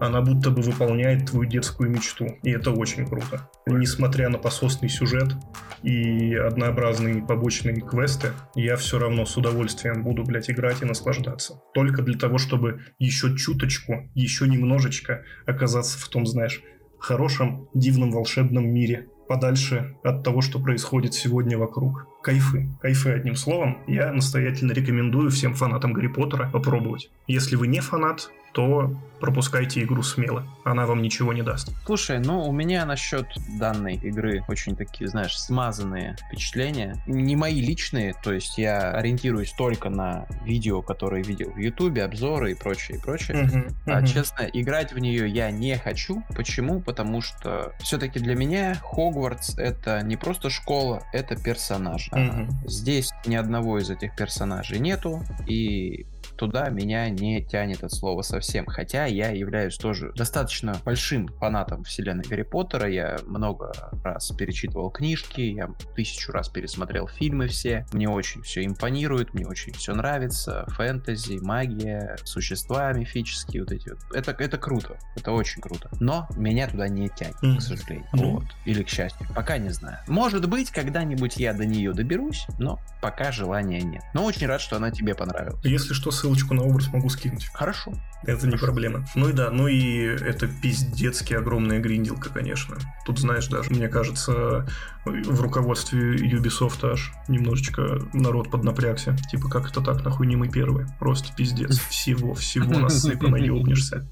она будто бы выполняет твою детскую мечту. И это очень круто. Несмотря на пососный сюжет и однообразные побочные квесты, я все равно с удовольствием буду, блядь, играть и наслаждаться. Только для того, чтобы еще чуточку, еще немножечко оказаться в том, знаешь, хорошем, дивном, волшебном мире, подальше от того, что происходит сегодня вокруг. Кайфы. Кайфы, одним словом. Я настоятельно рекомендую всем фанатам Гарри Поттера попробовать. Если вы не фанат, то пропускайте игру смело. Она вам ничего не даст. Слушай, ну у меня насчет данной игры очень такие, знаешь, смазанные впечатления. Не мои личные, то есть я ориентируюсь только на видео, которые видел в Ютубе, обзоры и прочее, и прочее. Uh-huh, uh-huh. А честно, играть в нее я не хочу. Почему? Потому что все-таки для меня Хогвартс это не просто школа, это персонаж. Uh-huh. Здесь ни одного из этих персонажей нету, и туда меня не тянет от слова совсем. Хотя я являюсь тоже достаточно большим фанатом вселенной Гарри Поттера. Я много раз перечитывал книжки, я тысячу раз пересмотрел фильмы все. Мне очень все импонирует, мне очень все нравится. Фэнтези, магия, существа мифические, вот эти вот. Это, это круто, это очень круто. Но меня туда не тянет, mm. к сожалению. Mm. Вот. Или к счастью. Пока не знаю. Может быть, когда-нибудь я до нее доберусь, но пока желания нет. Но очень рад, что она тебе понравилась. Если что, ссылочку на образ могу скинуть. Хорошо. Это Хорошо. не проблема. Ну и да, ну и это пиздецки огромная гринделка, конечно. Тут, знаешь, даже, мне кажется, в руководстве Ubisoft аж немножечко народ поднапрягся. Типа, как это так, нахуй не мы первые? Просто пиздец. Всего, всего насыпано, ёбнешься.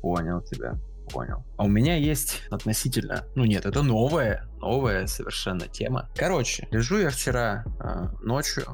Понял тебя понял. А у меня есть относительно... Ну нет, это новая, новая совершенно тема. Короче, лежу я вчера э, ночью,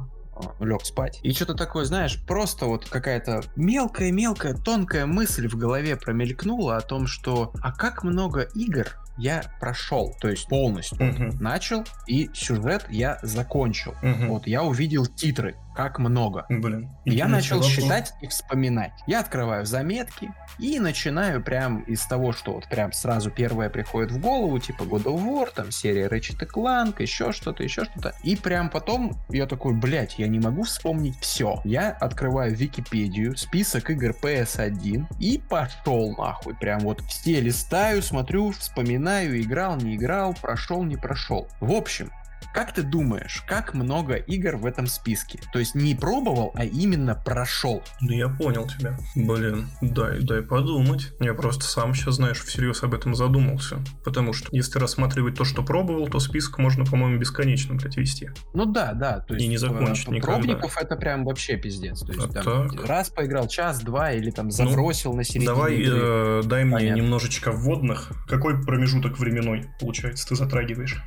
лег спать. И что-то такое, знаешь, просто вот какая-то мелкая-мелкая, тонкая мысль в голове промелькнула о том, что а как много игр я прошел, то есть полностью uh-huh. начал, и сюжет я закончил. Uh-huh. Вот я увидел титры, как много. Блин. Я начал вопрос. считать и вспоминать. Я открываю заметки и начинаю прям из того, что вот прям сразу первое приходит в голову, типа God of War, там серия Ratchet Clank, еще что-то, еще что-то. И прям потом я такой, блядь, я не могу вспомнить все. Я открываю Википедию, список игр PS1 и пошел нахуй. Прям вот все листаю, смотрю, вспоминаю, играл, не играл, прошел, не прошел. В общем, как ты думаешь, как много игр в этом списке? То есть не пробовал, а именно прошел. Ну я понял тебя. Блин, дай, дай подумать. Я просто сам сейчас, знаешь, всерьез об этом задумался. Потому что если рассматривать то, что пробовал, то список можно, по-моему, бесконечно, блядь, вести. Ну да, да. То есть, И не закончить никогда. Пробников это прям вообще пиздец. То есть а там, так. раз поиграл час, два или там ну, забросил ну, на середине. Давай, э, дай мне Понятно. немножечко вводных. Какой промежуток временной, получается, ты затрагиваешь?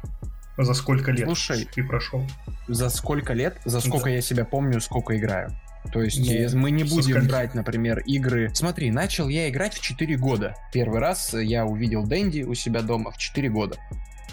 За сколько лет Слушай, ты прошел? За сколько лет? За сколько да. я себя помню, сколько играю. То есть ну, мы не будем скольки... брать, например, игры... Смотри, начал я играть в 4 года. Первый раз я увидел Дэнди у себя дома в 4 года.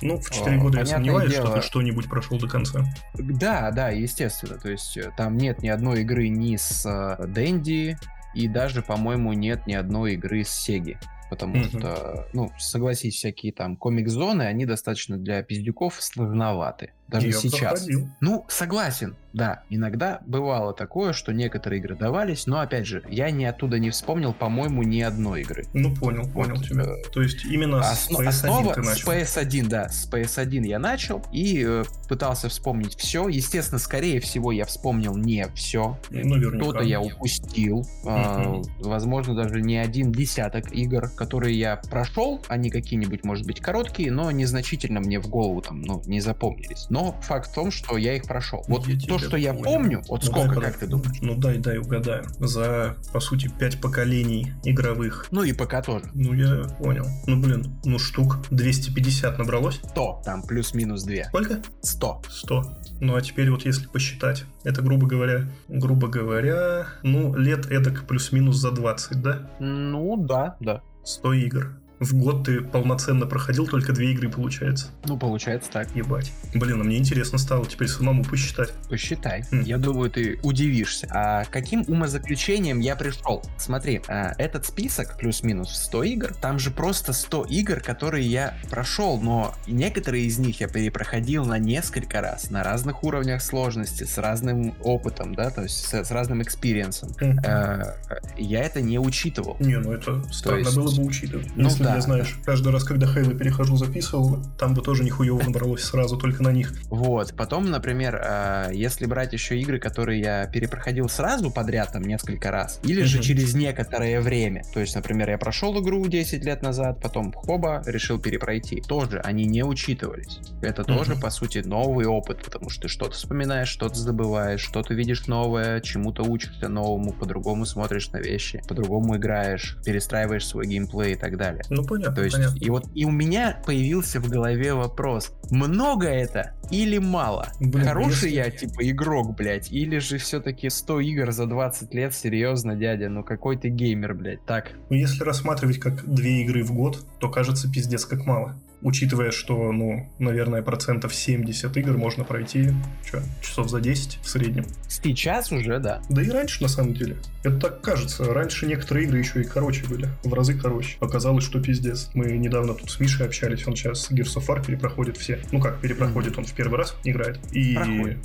Ну, в 4 О, года я сомневаюсь, дело... что ты что-нибудь прошел до конца. Да, да, естественно. То есть э, там нет ни одной игры ни с э, Дэнди, и даже, по-моему, нет ни одной игры с Сеги потому mm-hmm. что, ну, согласись, всякие там комик-зоны, они достаточно для пиздюков сложноваты. Даже Я сейчас. Заходил. Ну, согласен, да. Иногда бывало такое, что некоторые игры давались, но опять же, я ни оттуда не вспомнил, по-моему, ни одной игры. Ну, понял, понял вот, тебя. Э, То есть именно Осно- с PS1 основа ты начал. С PS1, да, с PS1 я начал и э, пытался вспомнить все. Естественно, скорее всего, я вспомнил не все. Ну, Что-то я упустил. Э, возможно, даже не один десяток игр, которые я прошел, они какие-нибудь, может быть, короткие, но незначительно мне в голову там, ну, не запомнились. Но факт в том, что я их прошел. Вот я то, что я помню, вот ну, сколько, дай, как ты думаешь? Ну дай, дай угадаю. За, по сути, пять поколений игровых. Ну и пока тоже. Ну я понял. Ну блин, ну штук 250 набралось? 100, там плюс-минус 2. Сколько? 100. 100. Ну а теперь вот если посчитать, это грубо говоря, грубо говоря, ну лет эдак плюс-минус за 20, да? Ну да, да. 100 игр в год ты полноценно проходил только две игры, получается. Ну, получается так. Ебать. Блин, а мне интересно стало теперь самому посчитать. Посчитай. Mm. Я думаю, ты удивишься. А каким умозаключением я пришел? Смотри, а, этот список плюс-минус 100 игр, там же просто 100 игр, которые я прошел, но некоторые из них я перепроходил на несколько раз, на разных уровнях сложности, с разным опытом, да, то есть с, с разным experience ом. Mm. А, я это не учитывал. Не, ну это странно есть... было бы учитывать. Ну, Если да, я, знаешь, каждый раз, когда Хейлы перехожу, записывал, там бы тоже нихуево набралось сразу только на них. Вот, потом, например, э, если брать еще игры, которые я перепроходил сразу подряд, там, несколько раз, или же через некоторое время, то есть, например, я прошел игру 10 лет назад, потом хоба, решил перепройти, тоже они не учитывались. Это тоже, по сути, новый опыт, потому что ты что-то вспоминаешь, что-то забываешь, что-то видишь новое, чему-то учишься новому, по-другому смотришь на вещи, по-другому играешь, перестраиваешь свой геймплей и так далее. Ну, понятно. То есть, понятно. и вот и у меня появился в голове вопрос: много это или мало? Блин, Хороший если... я, типа, игрок, блядь, или же все-таки 100 игр за 20 лет, серьезно, дядя, ну какой ты геймер, блядь, так? Ну, если рассматривать как две игры в год, то кажется пиздец как мало учитывая, что, ну, наверное, процентов 70 игр можно пройти, что, часов за 10 в среднем. Сейчас уже, да. Да и раньше, на самом деле. Это так кажется. Раньше некоторые игры еще и короче были. В разы короче. Оказалось, что пиздец. Мы недавно тут с Мишей общались. Он сейчас Gears of War перепроходит все. Ну как, перепроходит, он в первый раз играет. И Проходит.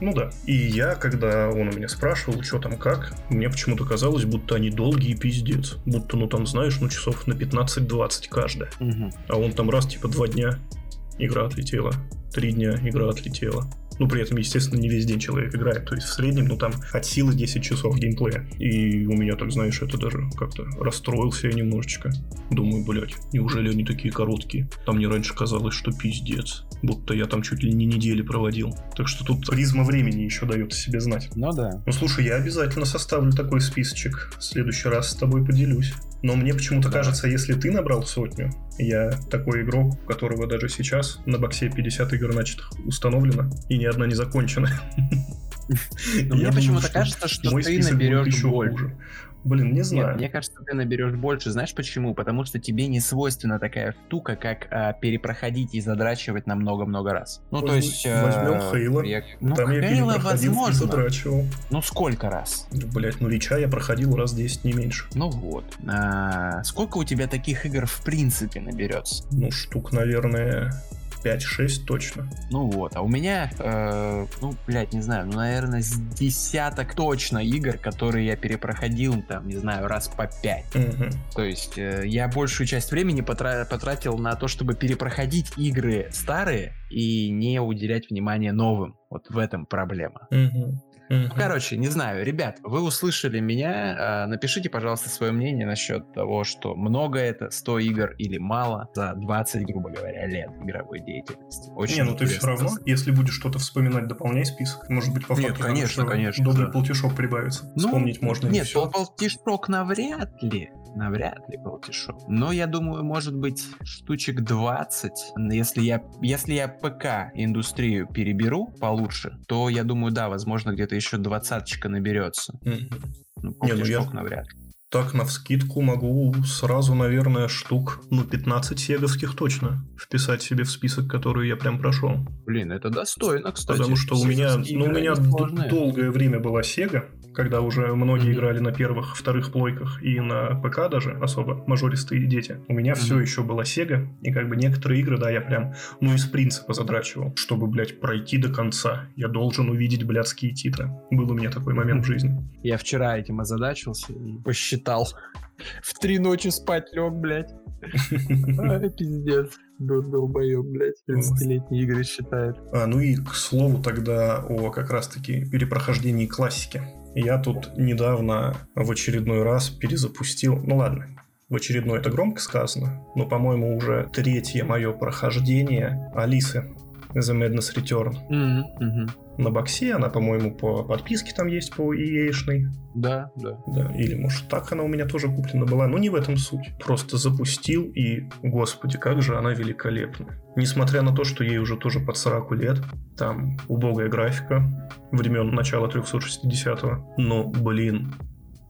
Ну да. И я, когда он у меня спрашивал, что там как, мне почему-то казалось, будто они долгие пиздец. Будто, ну там, знаешь, ну часов на 15-20 каждая. Угу. А он там раз, типа, два дня игра отлетела. Три дня игра отлетела. Ну, при этом, естественно, не весь день человек играет. То есть в среднем, ну, там от силы 10 часов геймплея. И у меня, так знаешь, это даже как-то расстроился я немножечко. Думаю, блядь, неужели они такие короткие? Там мне раньше казалось, что пиздец. Будто я там чуть ли не недели проводил. Так что тут призма времени еще дает о себе знать. Ну да. Ну слушай, я обязательно составлю такой списочек. В следующий раз с тобой поделюсь. Но мне почему-то да. кажется, если ты набрал сотню, я такой игрок, у которого даже сейчас на боксе 50 игр начатых установлено, и ни одна не закончена. Мне почему-то кажется, что ты наберешь больше. Блин, не знаю. Нет, мне кажется, ты наберешь больше. Знаешь почему? Потому что тебе не свойственна такая штука, как а, перепроходить и задрачивать на много-много раз. Ну, Возьм... то есть... Возьмем а, Хейла. Я... Ну, Там Хейла, я перепроходил возможно. и задрачивал. Ну, сколько раз? Ну, блять, ну Лича я проходил раз 10, не меньше. Ну вот. А, сколько у тебя таких игр в принципе наберется? Ну, штук, наверное, 5-6 точно. Ну вот, а у меня, э, ну, блядь, не знаю, ну, наверное, с десяток точно игр, которые я перепроходил, там, не знаю, раз по 5. Угу. То есть э, я большую часть времени потра- потратил на то, чтобы перепроходить игры старые и не уделять внимание новым. Вот в этом проблема. Угу. Mm-hmm. Ну, короче, не знаю, ребят, вы услышали меня, э, напишите, пожалуйста, свое мнение насчет того, что много это, 100 игр или мало за 20, грубо говоря, лет игровой деятельности. Очень не, ну ты все равно, если будешь что-то вспоминать, дополняй список. Может быть, по факту нет, конечно, конечно, добрый да. полтишок прибавится. Ну, Вспомнить можно. Нет, полтишок навряд ли навряд ли был тишок. Но я думаю, может быть, штучек 20. Если я, если я ПК индустрию переберу получше, то я думаю, да, возможно, где-то еще двадцаточка наберется. Mm-hmm. Ну, Не, ну я... навряд ли. Так, на вскидку могу сразу, наверное, штук, ну, 15 сеговских точно вписать себе в список, который я прям прошел. Блин, это достойно, кстати. Потому что у меня, ну, у меня долгое время была Сега, когда уже многие mm-hmm. играли на первых, вторых плойках и на ПК даже, особо мажористые дети. У меня mm-hmm. все еще была Sega, и как бы некоторые игры, да, я прям, ну, из принципа задрачивал. Чтобы, блядь, пройти до конца, я должен увидеть блядские титры. Был у меня такой момент в жизни. Я вчера этим озадачился и посчитал. В три ночи спать лег, блядь. Пиздец. Долбоеб, блядь, 30-летние игры считает. А, ну и, к слову, тогда о как раз-таки перепрохождении классики. Я тут недавно в очередной раз перезапустил... Ну ладно, в очередной это громко сказано, но, по-моему, уже третье мое прохождение Алисы The Madness Return. Mm-hmm. На боксе она, по-моему, по подписке там есть по EA-шной. Да, да. Да, или, может, так она у меня тоже куплена была, но не в этом суть. Просто запустил, и, господи, как же она великолепна. Несмотря на то, что ей уже тоже под 40 лет, там убогая графика времен начала 360-го, но, блин,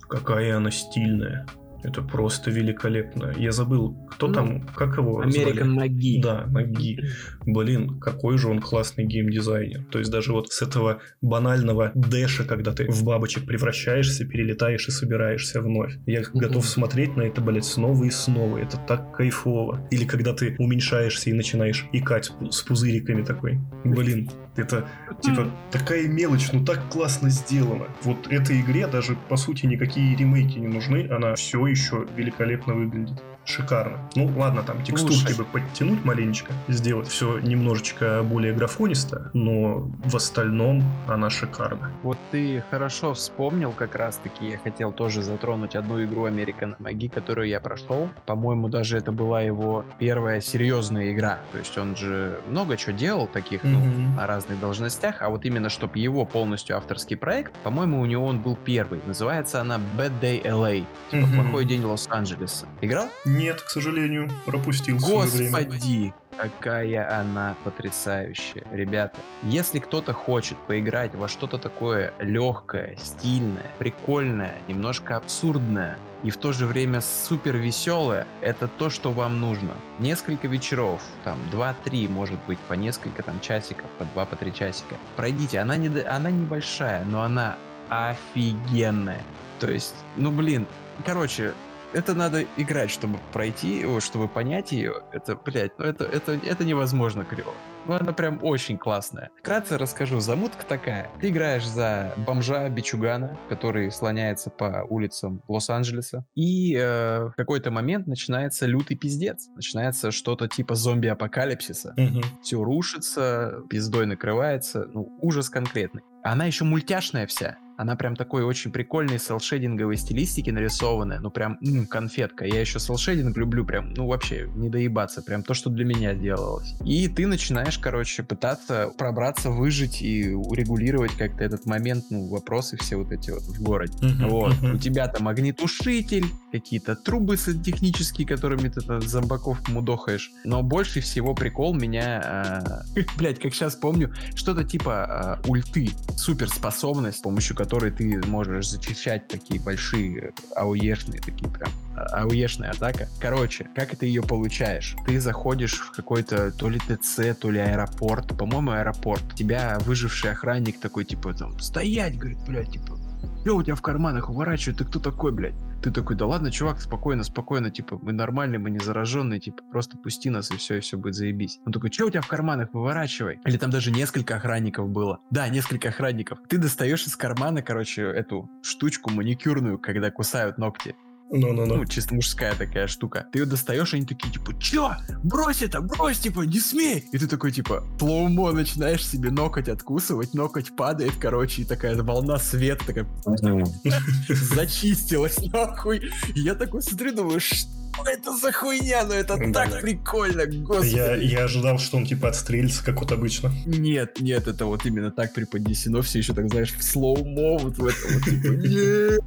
какая она стильная. Это просто великолепно. Я забыл, кто ну, там, как его American Маги. Да, Маги. Блин, какой же он классный геймдизайнер. То есть даже вот с этого банального дэша, когда ты в бабочек превращаешься, перелетаешь и собираешься вновь. Я готов смотреть на это, блядь, снова и снова. Это так кайфово. Или когда ты уменьшаешься и начинаешь икать с пузыриками такой. Блин, это, типа, такая мелочь, но так классно сделано. Вот этой игре даже, по сути, никакие ремейки не нужны. Она все еще великолепно выглядит шикарно. Ну, ладно, там текстурки Слушай. бы подтянуть маленечко, сделать все немножечко более графонисто, но в остальном она шикарна. Вот ты хорошо вспомнил как раз-таки, я хотел тоже затронуть одну игру American Маги, которую я прошел. По-моему, даже это была его первая серьезная игра. То есть он же много чего делал таких, mm-hmm. ну, на разных должностях, а вот именно, чтобы его полностью авторский проект, по-моему, у него он был первый. Называется она Bad Day LA. Типа mm-hmm. плохой день Лос-Анджелеса. Играл? Нет, к сожалению, пропустил Господи, какая она потрясающая. Ребята, если кто-то хочет поиграть во что-то такое легкое, стильное, прикольное, немножко абсурдное, и в то же время супер веселое, это то, что вам нужно. Несколько вечеров, там 2-3, может быть, по несколько там часиков, по 2 по 3 часика. Пройдите, она, не, она небольшая, но она офигенная. То есть, ну блин, короче, это надо играть, чтобы пройти, чтобы понять ее. Это, блядь, ну это, это, это невозможно криво. Ну, она прям очень классная. Вкратце расскажу. Замутка такая. Ты играешь за бомжа Бичугана, который слоняется по улицам Лос-Анджелеса. И э, в какой-то момент начинается лютый пиздец. Начинается что-то типа зомби-апокалипсиса. Угу. Все рушится, пиздой накрывается. Ну, ужас конкретный. Она еще мультяшная вся. Она прям такой очень прикольной селшейдинговой стилистики нарисованная. Ну, прям м, конфетка. Я еще селшейдинг люблю прям, ну, вообще, не доебаться. Прям то, что для меня делалось. И ты начинаешь, короче, пытаться пробраться, выжить и урегулировать как-то этот момент, ну, вопросы все вот эти вот в городе. Uh-huh, вот. Uh-huh. У тебя там огнетушитель, какие-то трубы технические, которыми ты там зомбаков мудохаешь. Но больше всего прикол меня, э, блять, как сейчас помню, что-то типа э, ульты, суперспособность, с помощью которой ты можешь зачищать такие большие ауешные, такие прям ауешная атака. Короче, как ты ее получаешь? Ты заходишь в какой-то то ли ТЦ, то ли аэропорт, по-моему, аэропорт. Тебя выживший охранник такой, типа, там, стоять, говорит, блядь, типа, что у тебя в карманах уворачивает, ты кто такой, блядь? Ты такой, да ладно, чувак, спокойно, спокойно, типа, мы нормальные, мы не зараженные, типа, просто пусти нас, и все, и все будет заебись. Он такой, что у тебя в карманах, выворачивай. Или там даже несколько охранников было. Да, несколько охранников. Ты достаешь из кармана, короче, эту штучку маникюрную, когда кусают ногти. Ну, ну, ну. Ну, чисто мужская такая штука. Ты ее достаешь, они такие, типа, чё? Брось это, брось, типа, не смей! И ты такой, типа, плоумо начинаешь себе ноготь откусывать, ноготь падает, короче, и такая волна света такая зачистилась, нахуй. И я такой смотрю, думаю, что это за хуйня? Ну это да, так да. прикольно, господи. Я, я ожидал, что он типа отстрелится, как вот обычно. Нет, нет, это вот именно так преподнесено, все еще так, знаешь, в слоумо, вот в этом вот, типа, нет.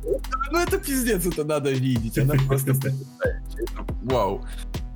Ну это пиздец, это надо видеть. Она просто Вау.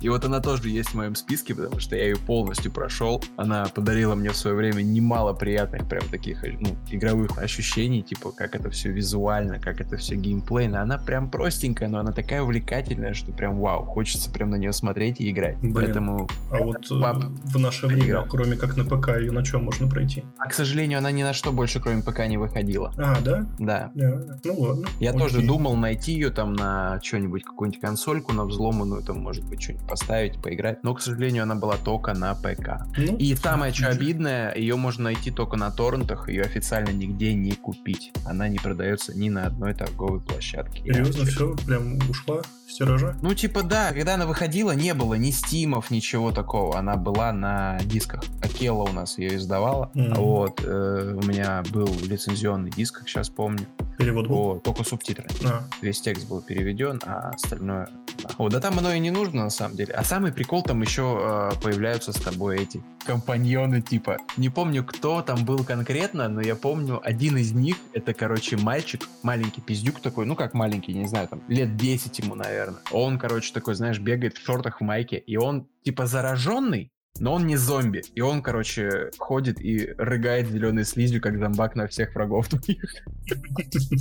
И вот она тоже есть в моем списке, потому что я ее полностью прошел. Она подарила мне в свое время немало приятных прям таких ну, игровых ощущений, типа как это все визуально, как это все геймплейно. Она прям простенькая, но она такая увлекательная, что прям вау, хочется прям на нее смотреть и играть. Блин. Поэтому а вот э, пап, в наше время, кроме как на ПК, ее на чем можно пройти? А, к сожалению, она ни на что больше, кроме ПК, не выходила. А, да? Да. Yeah. Ну ладно. Я Окей. тоже думал найти ее там на что-нибудь, какую-нибудь консольку, на взломанную, там, может быть, что-нибудь поставить, поиграть. Но, к сожалению, она была только на ПК. Ну, и самое что обидное, ее можно найти только на торрентах, ее официально нигде не купить. Она не продается ни на одной торговой площадке. Серьезно, все, прям ушла с тиража? Ну, типа, да, когда она выходила, не было ни стимов, ничего такого. Она была на дисках. Акела у нас ее издавала. Mm-hmm. Вот, э, у меня был лицензионный диск, как сейчас помню. Перевод был? Вот, только субтитры. А. Весь текст был переведен, а остальное... О, да там оно и не нужно, на самом деле. А самый прикол, там еще э, появляются с тобой эти компаньоны, типа. Не помню, кто там был конкретно, но я помню, один из них, это, короче, мальчик, маленький пиздюк такой, ну как маленький, не знаю, там, лет 10 ему, наверное. Он, короче, такой, знаешь, бегает в шортах, в майке, и он, типа, зараженный, но он не зомби. И он, короче, ходит и рыгает зеленой слизью, как зомбак на всех врагов твоих.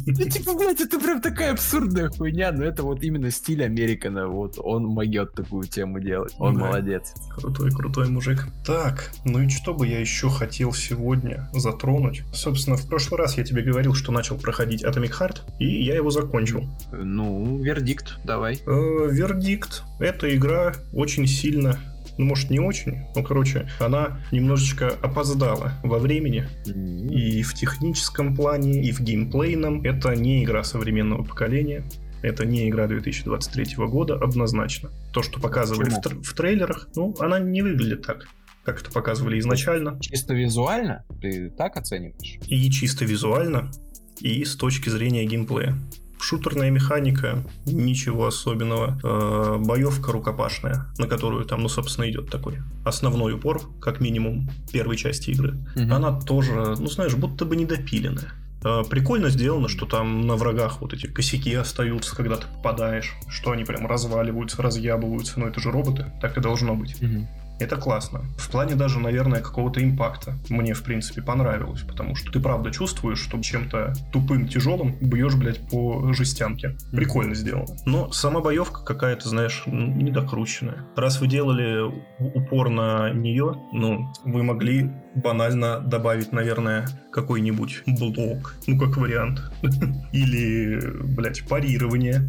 Ну, типа, блядь, это прям такая абсурдная хуйня, но это вот именно стиль Американа. Вот он могет такую тему делать. Он молодец. Крутой, крутой мужик. Так, ну и что бы я еще хотел сегодня затронуть? Собственно, в прошлый раз я тебе говорил, что начал проходить Atomic Heart, и я его закончил. Ну, вердикт, давай. Э, вердикт. Эта игра очень сильно ну, может, не очень, но, короче, она немножечко опоздала во времени. И в техническом плане, и в геймплейном. Это не игра современного поколения. Это не игра 2023 года, однозначно. То, что показывали в, тр- в трейлерах, ну, она не выглядит так как это показывали изначально. Чисто визуально? Ты так оцениваешь? И чисто визуально, и с точки зрения геймплея. Шутерная механика, ничего особенного. Э, боевка рукопашная, на которую там, ну, собственно, идет такой основной упор, как минимум, первой части игры. Угу. Она тоже, ну, знаешь, будто бы недопиленная. Э, прикольно сделано, что там на врагах вот эти косяки остаются, когда ты попадаешь, что они прям разваливаются, разъябываются, но это же роботы, так и должно быть. Угу. Это классно. В плане даже, наверное, какого-то импакта. Мне, в принципе, понравилось, потому что ты правда чувствуешь, что чем-то тупым, тяжелым бьешь, блядь, по жестянке. Прикольно сделано. Но сама боевка какая-то, знаешь, недокрученная. Раз вы делали упор на нее, ну, вы могли банально добавить, наверное, какой-нибудь блок, ну, как вариант. Или, блядь, парирование.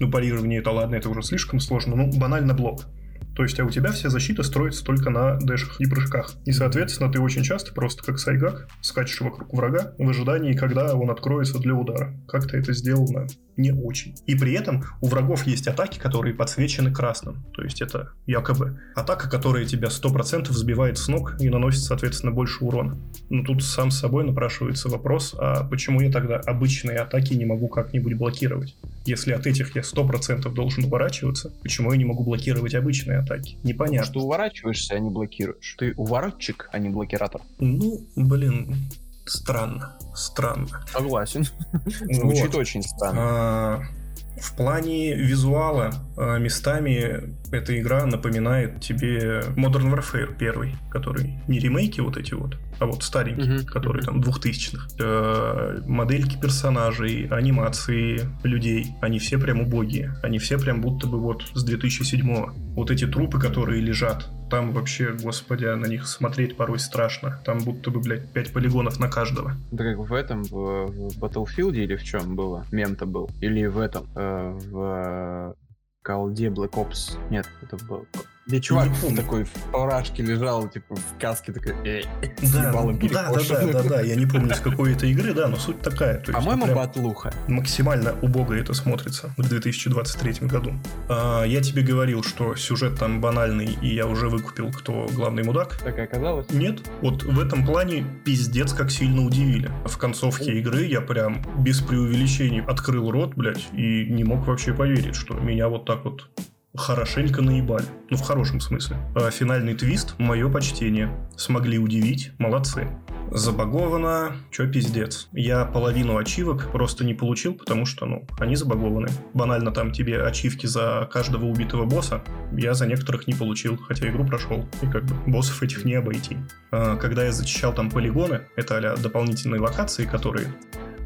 Ну, парирование это ладно, это уже слишком сложно. Ну, банально блок То есть, а у тебя вся защита строится только на дэшах и прыжках. И, соответственно, ты очень часто просто как сайгак скачешь вокруг врага в ожидании, когда он откроется для удара. Как-то это сделано не очень. И при этом у врагов есть атаки, которые подсвечены красным. То есть это якобы атака, которая тебя 100% сбивает с ног и наносит, соответственно, больше урона. Но тут сам с собой напрашивается вопрос, а почему я тогда обычные атаки не могу как-нибудь блокировать? Если от этих я 100% должен уворачиваться, почему я не могу блокировать обычные атаки? Непонятно. Что уворачиваешься, а не блокируешь. Ты уворотчик, а не блокиратор. Ну, блин, странно. Странно. Согласен. Звучит очень странно. А, в плане визуала а, местами эта игра напоминает тебе Modern Warfare первый, который не ремейки вот эти вот, а вот старенький, угу. который там двухтысячных. Э, модельки персонажей, анимации людей, они все прям убогие. Они все прям будто бы вот с 2007 Вот эти трупы, которые лежат, там вообще, господи, на них смотреть порой страшно. Там будто бы, блядь, 5 полигонов на каждого. Да как в этом, в, в Battlefield или в чем было? Мем-то был. Или в этом, э, в колде Black Ops. Нет, это был где чувак такой в парашке лежал, типа, в каске такой, э, да, да, да, да, да, да, я не помню, с какой это игры, да, но суть такая. По-моему, батлуха. Максимально убого это смотрится в 2023 году. А, я тебе говорил, что сюжет там банальный, и я уже выкупил, кто главный мудак. Так и оказалось? Нет. Вот в этом плане пиздец как сильно удивили. В концовке игры я прям без преувеличений открыл рот, блядь, и не мог вообще поверить, что меня вот так вот хорошенько наебали. Ну, в хорошем смысле. А финальный твист, мое почтение. Смогли удивить, молодцы. Забаговано, чё пиздец. Я половину ачивок просто не получил, потому что, ну, они забагованы. Банально там тебе ачивки за каждого убитого босса, я за некоторых не получил, хотя игру прошел. И как бы боссов этих не обойти. А, когда я зачищал там полигоны, это а дополнительные локации, которые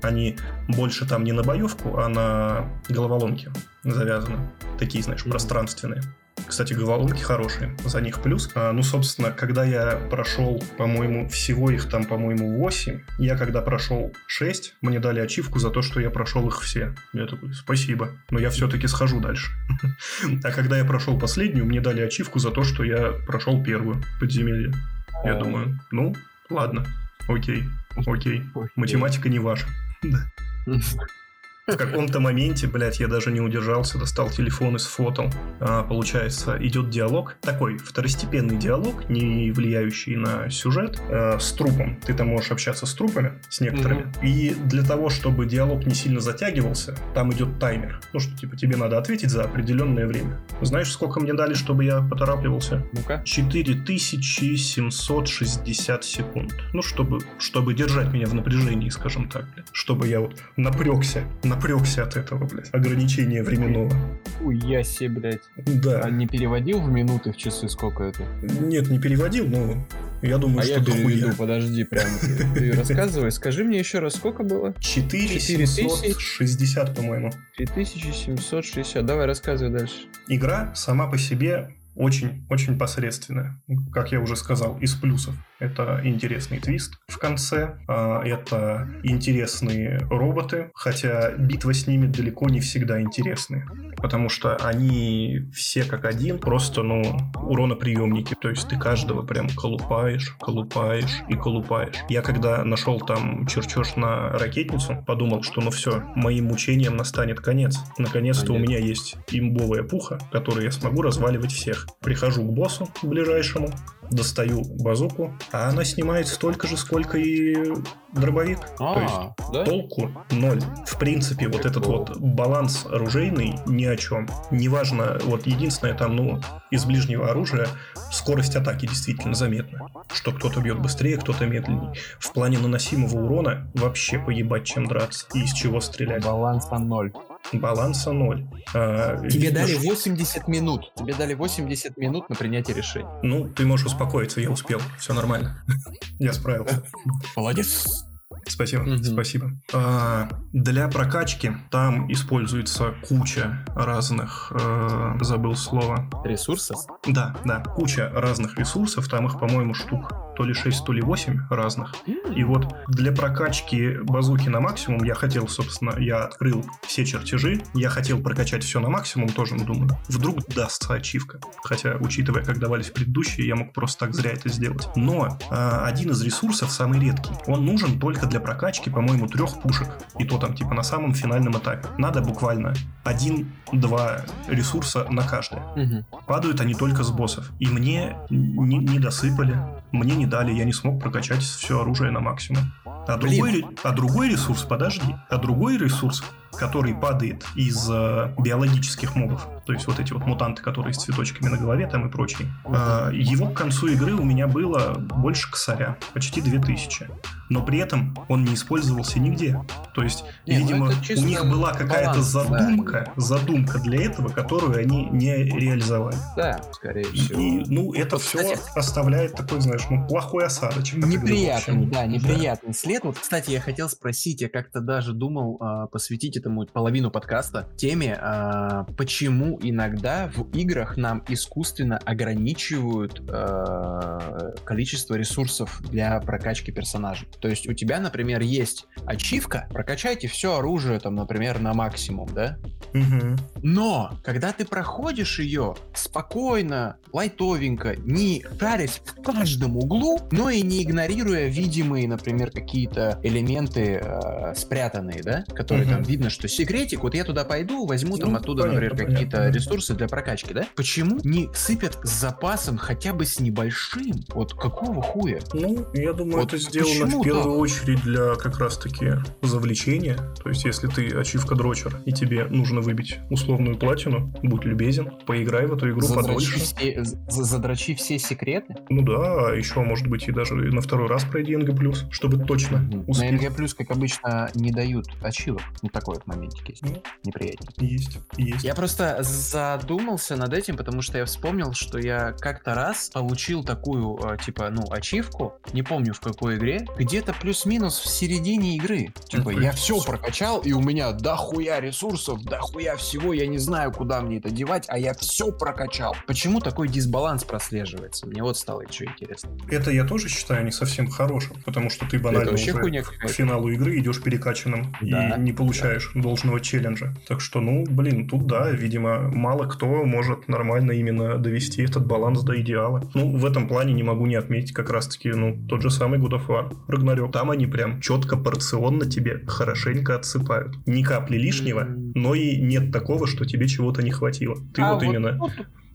они больше там не на боевку, а на головоломки завязаны. Такие, знаешь, пространственные. Кстати, головоломки хорошие, за них плюс. А, ну, собственно, когда я прошел, по-моему, всего их там, по-моему, 8, я когда прошел 6, мне дали ачивку за то, что я прошел их все. Я такой, спасибо, но я все-таки схожу дальше. А когда я прошел последнюю, мне дали ачивку за то, что я прошел первую подземелье. Я думаю, ну, ладно, окей, окей, математика не ваша. うん。В каком-то моменте, блядь, я даже не удержался, достал телефон и сфотал. А, получается, идет диалог, такой второстепенный диалог, не влияющий на сюжет, а, с трупом. Ты там можешь общаться с трупами, с некоторыми. Mm-hmm. И для того, чтобы диалог не сильно затягивался, там идет таймер. Ну, что, типа, тебе надо ответить за определенное время. Знаешь, сколько мне дали, чтобы я поторапливался? Ну-ка. 4760 секунд. Ну, чтобы, чтобы держать меня в напряжении, скажем так. Чтобы я вот напрягся, напрягся от этого, блядь, ограничения временного. Ой, я себе, блядь. Да. А не переводил в минуты, в часы сколько это? Нет, не переводил, но я думаю, а что я переведу, подожди, прям. Ты рассказывай, скажи мне еще раз, сколько было? 4760, по-моему. 4760, давай рассказывай дальше. Игра сама по себе очень-очень посредственная, как я уже сказал, из плюсов. Это интересный твист в конце, а, это интересные роботы, хотя битва с ними далеко не всегда интересные, потому что они все как один, просто, ну, уроноприемники, то есть ты каждого прям колупаешь, колупаешь и колупаешь. Я когда нашел там черчеж на ракетницу, подумал, что ну все, моим мучениям настанет конец. Наконец-то у меня есть имбовая пуха, которой я смогу разваливать всех. Прихожу к боссу ближайшему, достаю базуку, а она снимает столько же, сколько и дробовик. А, То есть да? толку ноль. В принципе, вот этот вот баланс оружейный ни о чем. Неважно, вот единственное там, ну, из ближнего оружия скорость атаки действительно заметна. Что кто-то бьет быстрее, кто-то медленнее. В плане наносимого урона вообще поебать, чем драться. И из чего стрелять. Баланса ноль баланса ноль. А, Тебе дали 80 минут. Тебе дали 80 минут на принятие решения. Ну, ты можешь успокоиться, я успел. Все нормально. Я справился. Молодец. Спасибо, угу. спасибо. А, для прокачки там используется куча разных, э, забыл слово. Ресурсов? Да, да, куча разных ресурсов, там их, по-моему, штук то ли 6, то ли 8 разных. И вот для прокачки базуки на максимум я хотел, собственно, я открыл все чертежи, я хотел прокачать все на максимум тоже, ну, думаю, вдруг дастся ачивка. Хотя, учитывая, как давались предыдущие, я мог просто так зря это сделать. Но э, один из ресурсов самый редкий. Он нужен только для прокачки, по-моему, трех пушек. И то там, типа, на самом финальном этапе. Надо буквально один-два ресурса на каждое. Угу. Падают они только с боссов. И мне не, не досыпали, мне не дали, я не смог прокачать все оружие на максимум. А другой, а другой ресурс, подожди, а другой ресурс который падает из э, биологических мобов, то есть вот эти вот мутанты, которые с цветочками на голове там и прочие, э, его к концу игры у меня было больше косаря, почти 2000. Но при этом он не использовался нигде. То есть, не, ну видимо, у них была какая-то задумка, да. задумка для этого, которую они не реализовали. Да, скорее всего. И, ну, это вот, все кстати, оставляет такой, знаешь, ну, плохой осадочек. Неприятный, да, неприятный да. след. Вот, кстати, я хотел спросить, я как-то даже думал э, посвятить этому половину подкаста теме, э, почему иногда в играх нам искусственно ограничивают э, количество ресурсов для прокачки персонажей. То есть у тебя, например, есть ачивка, прокачайте все оружие, там, например, на максимум, да? Угу. Но, когда ты проходишь ее спокойно, лайтовенько, не шарясь в каждом углу, но и не игнорируя видимые, например, какие-то элементы э, спрятанные, да, которые угу. там видно, что секретик, вот я туда пойду, возьму ну, там оттуда, понятно, например, какие-то ресурсы для прокачки, да? Почему не сыпят с запасом хотя бы с небольшим? Вот какого хуя? Ну, я думаю, вот это сделано в первую очередь для как раз-таки завлечения. То есть, если ты ачивка дрочер и тебе нужно выбить условную платину, будь любезен, поиграй в эту игру задрочи подольше. Все, задрочи все секреты? Ну да, еще, может быть, и даже на второй раз пройди НГ+, чтобы точно успеть. На НГ+, как обычно, не дают ачивок. Ну, такой вот моментик есть. Mm. Неприятнее. Есть, есть. Я просто задумался над этим, потому что я вспомнил, что я как-то раз получил такую, а, типа, ну, ачивку, не помню в какой игре, где-то плюс-минус в середине игры. Типа, я все прокачал, и у меня дохуя ресурсов, дохуя всего, я не знаю, куда мне это девать, а я все прокачал. Почему такой дисбаланс прослеживается? Мне вот стало еще интересно. Это я тоже считаю не совсем хорошим, потому что ты банально уже к финалу игры идешь перекачанным да, и не получаешь да. должного челленджа. Так что, ну, блин, тут да, видимо, мало кто может нормально именно довести этот баланс до идеала. Ну, в этом плане не могу не отметить как раз-таки, ну, тот же самый God of War, Ragnarok. Там они прям четко, порционно тебе хорошенько отсыпают. Ни капли лишнего, но и нет такого, что тебе чего-то не хватило. Ты а вот, вот именно... Вот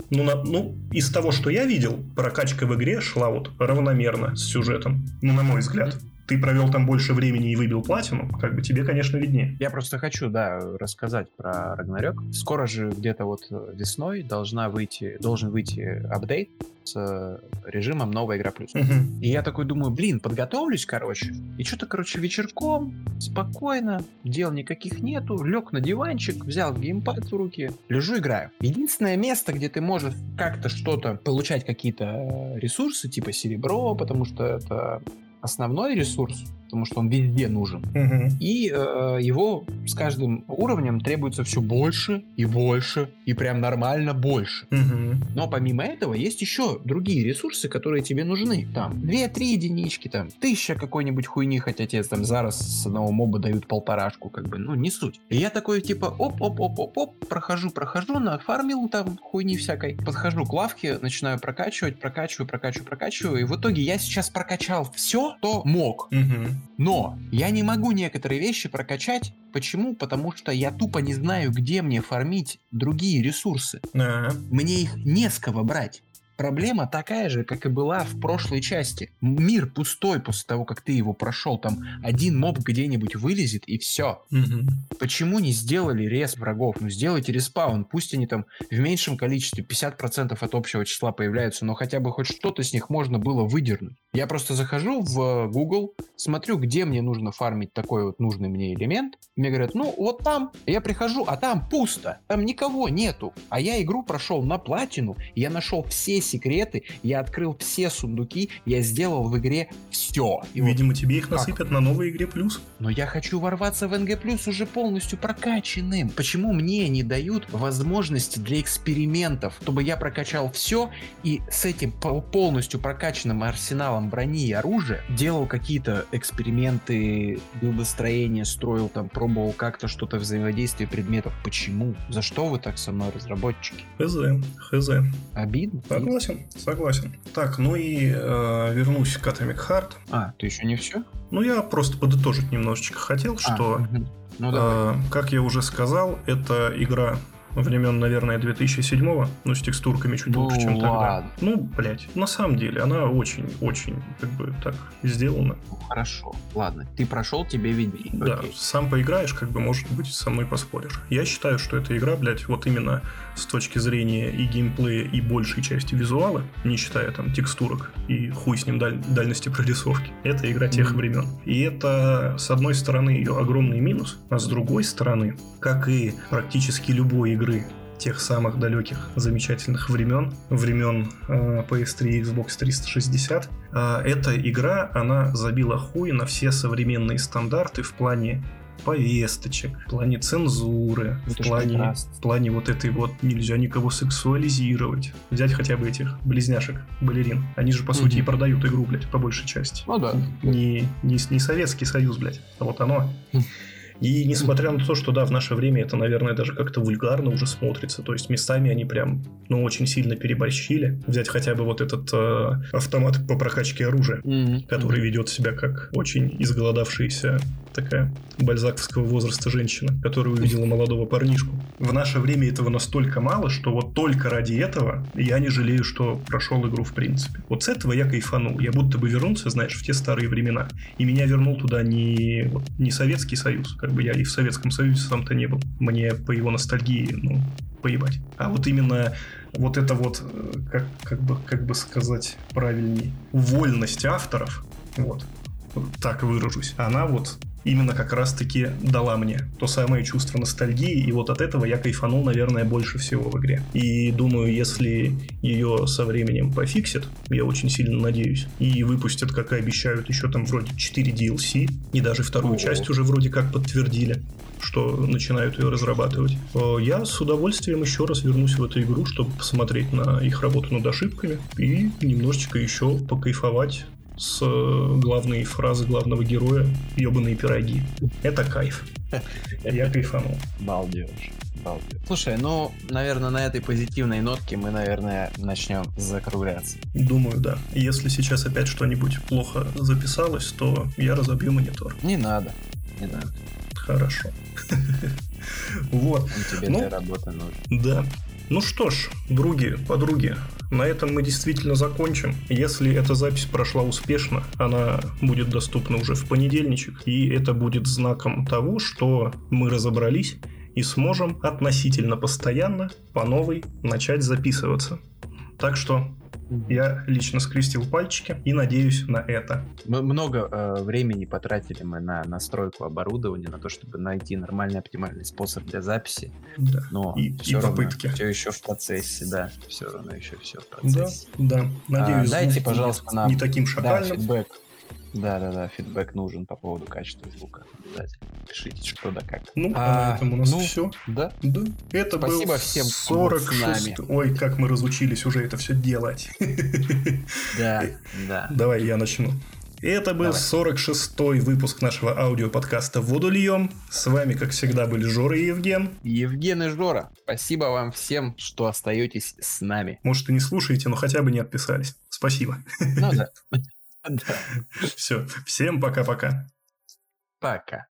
ну, на, ну, из того, что я видел, прокачка в игре шла вот равномерно с сюжетом. Ну, на мой взгляд ты провел там больше времени и выбил платину, как бы тебе, конечно, виднее. Я просто хочу, да, рассказать про Рагнарёк. Скоро же где-то вот весной должна выйти, должен выйти апдейт с режимом новая игра плюс. Угу. И я такой думаю, блин, подготовлюсь, короче. И что-то, короче, вечерком, спокойно, дел никаких нету, лег на диванчик, взял геймпад в руки, лежу, играю. Единственное место, где ты можешь как-то что-то получать какие-то ресурсы, типа серебро, потому что это основной ресурс, потому что он везде нужен. Угу. И э, его с каждым уровнем требуется все больше и больше, и прям нормально больше. Угу. Но помимо этого есть еще другие ресурсы, которые тебе нужны. Там 2-3 единички, там тысяча какой-нибудь хуйни, хотя тебе там зараз с одного моба дают полторашку, как бы, ну не суть. И я такой типа оп-оп-оп-оп-оп, прохожу, прохожу, нафармил там хуйни всякой, подхожу к лавке, начинаю прокачивать, прокачиваю, прокачиваю, прокачиваю, и в итоге я сейчас прокачал все, что мог. Угу. Но я не могу некоторые вещи прокачать. Почему? Потому что я тупо не знаю, где мне фармить другие ресурсы. А-а-а. Мне их не с кого брать. Проблема такая же, как и была в прошлой части. Мир пустой после того, как ты его прошел. Там один моб где-нибудь вылезет и все. Угу. Почему не сделали рез врагов? Ну сделайте респаун. Пусть они там в меньшем количестве, 50% от общего числа появляются, но хотя бы хоть что-то с них можно было выдернуть. Я просто захожу в Google, смотрю, где мне нужно фармить такой вот нужный мне элемент. Мне говорят, ну вот там. Я прихожу, а там пусто. Там никого нету. А я игру прошел на платину. Я нашел все секреты, я открыл все сундуки, я сделал в игре все. И Видимо, вот тебе их насыпят как? на новой игре плюс. Но я хочу ворваться в НГ плюс уже полностью прокачанным. Почему мне не дают возможности для экспериментов, чтобы я прокачал все и с этим полностью прокачанным арсеналом брони и оружия делал какие-то эксперименты, билдостроение, строил там, пробовал как-то что-то взаимодействие предметов. Почему? За что вы так со мной, разработчики? Хз, хз. Обидно? Согласен, согласен. Так, ну и э, вернусь к Atomic Heart. А, ты еще не все? Ну, я просто подытожить немножечко хотел, а, что, угу. ну, э, как я уже сказал, это игра времен, наверное, 2007-го, ну, с текстурками чуть ну, лучше, чем ладно. тогда. Ну, блядь, на самом деле, она очень-очень, как бы, так сделана. Ну, хорошо, ладно, ты прошел, тебе виднее. Да, Окей. сам поиграешь, как бы, может быть, со мной поспоришь. Я считаю, что эта игра, блядь, вот именно с точки зрения и геймплея, и большей части визуала, не считая там текстурок и хуй с ним даль- дальности прорисовки, это игра тех mm-hmm. времен. И это, с одной стороны, ее огромный минус, а с другой стороны, как и практически любой игры тех самых далеких замечательных времен, времен э, PS3 и Xbox 360. Э, эта игра, она забила хуй на все современные стандарты в плане повесточек, в плане цензуры, в плане, в плане вот этой вот нельзя никого сексуализировать. Взять хотя бы этих близняшек, балерин. Они же, по mm-hmm. сути, и продают игру, блядь, по большей части. Ну да. Не, не, не Советский Союз, блядь, а вот оно. И несмотря на то, что да, в наше время это, наверное, даже как-то вульгарно уже смотрится, то есть местами они прям, ну, очень сильно переборщили. Взять хотя бы вот этот э, автомат по прокачке оружия, mm-hmm. который ведет себя как очень изголодавшийся такая бальзаковского возраста женщина, которая увидела молодого парнишку. В наше время этого настолько мало, что вот только ради этого я не жалею, что прошел игру в принципе. Вот с этого я кайфанул. Я будто бы вернулся, знаешь, в те старые времена. И меня вернул туда не, не Советский Союз, как бы я и в Советском Союзе сам-то не был. Мне по его ностальгии, ну, поебать. А вот именно вот это вот, э, как, как, бы, как бы сказать правильней, вольность авторов, вот, так выражусь, она вот именно как раз-таки дала мне то самое чувство ностальгии, и вот от этого я кайфанул, наверное, больше всего в игре. И думаю, если ее со временем пофиксят, я очень сильно надеюсь, и выпустят, как и обещают, еще там вроде 4 DLC, и даже вторую Ого. часть уже вроде как подтвердили, что начинают ее разрабатывать. Я с удовольствием еще раз вернусь в эту игру, чтобы посмотреть на их работу над ошибками и немножечко еще покайфовать с э, главной фразы главного героя «Ебаные пироги». Это кайф. Я кайфанул. Балдеж. Слушай, ну, наверное, на этой позитивной нотке мы, наверное, начнем закругляться. Думаю, да. Если сейчас опять что-нибудь плохо записалось, то я разобью монитор. Не надо. Не надо. Хорошо. Вот. Он тебе ну, для работы нужен. Да. Ну что ж, други, подруги, на этом мы действительно закончим. Если эта запись прошла успешно, она будет доступна уже в понедельничек, и это будет знаком того, что мы разобрались и сможем относительно постоянно по новой начать записываться. Так что я лично скрестил пальчики и надеюсь на это. Мы много э, времени потратили мы на настройку оборудования, на то, чтобы найти нормальный оптимальный способ для записи. Да. Но и, все и равно попытки. Все еще в процессе, да. Все равно еще все в процессе. Да, да. Надеюсь, а, дайте, пожалуйста, нам не таким шакальным. Да, фидбэк да, да, да, фидбэк нужен по поводу качества звука. Обязательно. Пишите, что да как. Ну, а, на этом у нас ну, все. Да. Да. Это Спасибо был всем, 46... Ой, как мы разучились уже это все делать. Да, да. Давай я начну. Это был Давай. 46-й выпуск нашего аудиоподкаста «Водульем». С вами, как всегда, были Жора и Евген. Евген и Жора, спасибо вам всем, что остаетесь с нами. Может, и не слушаете, но хотя бы не отписались. Спасибо. Ну да. Все. Всем пока-пока. Пока.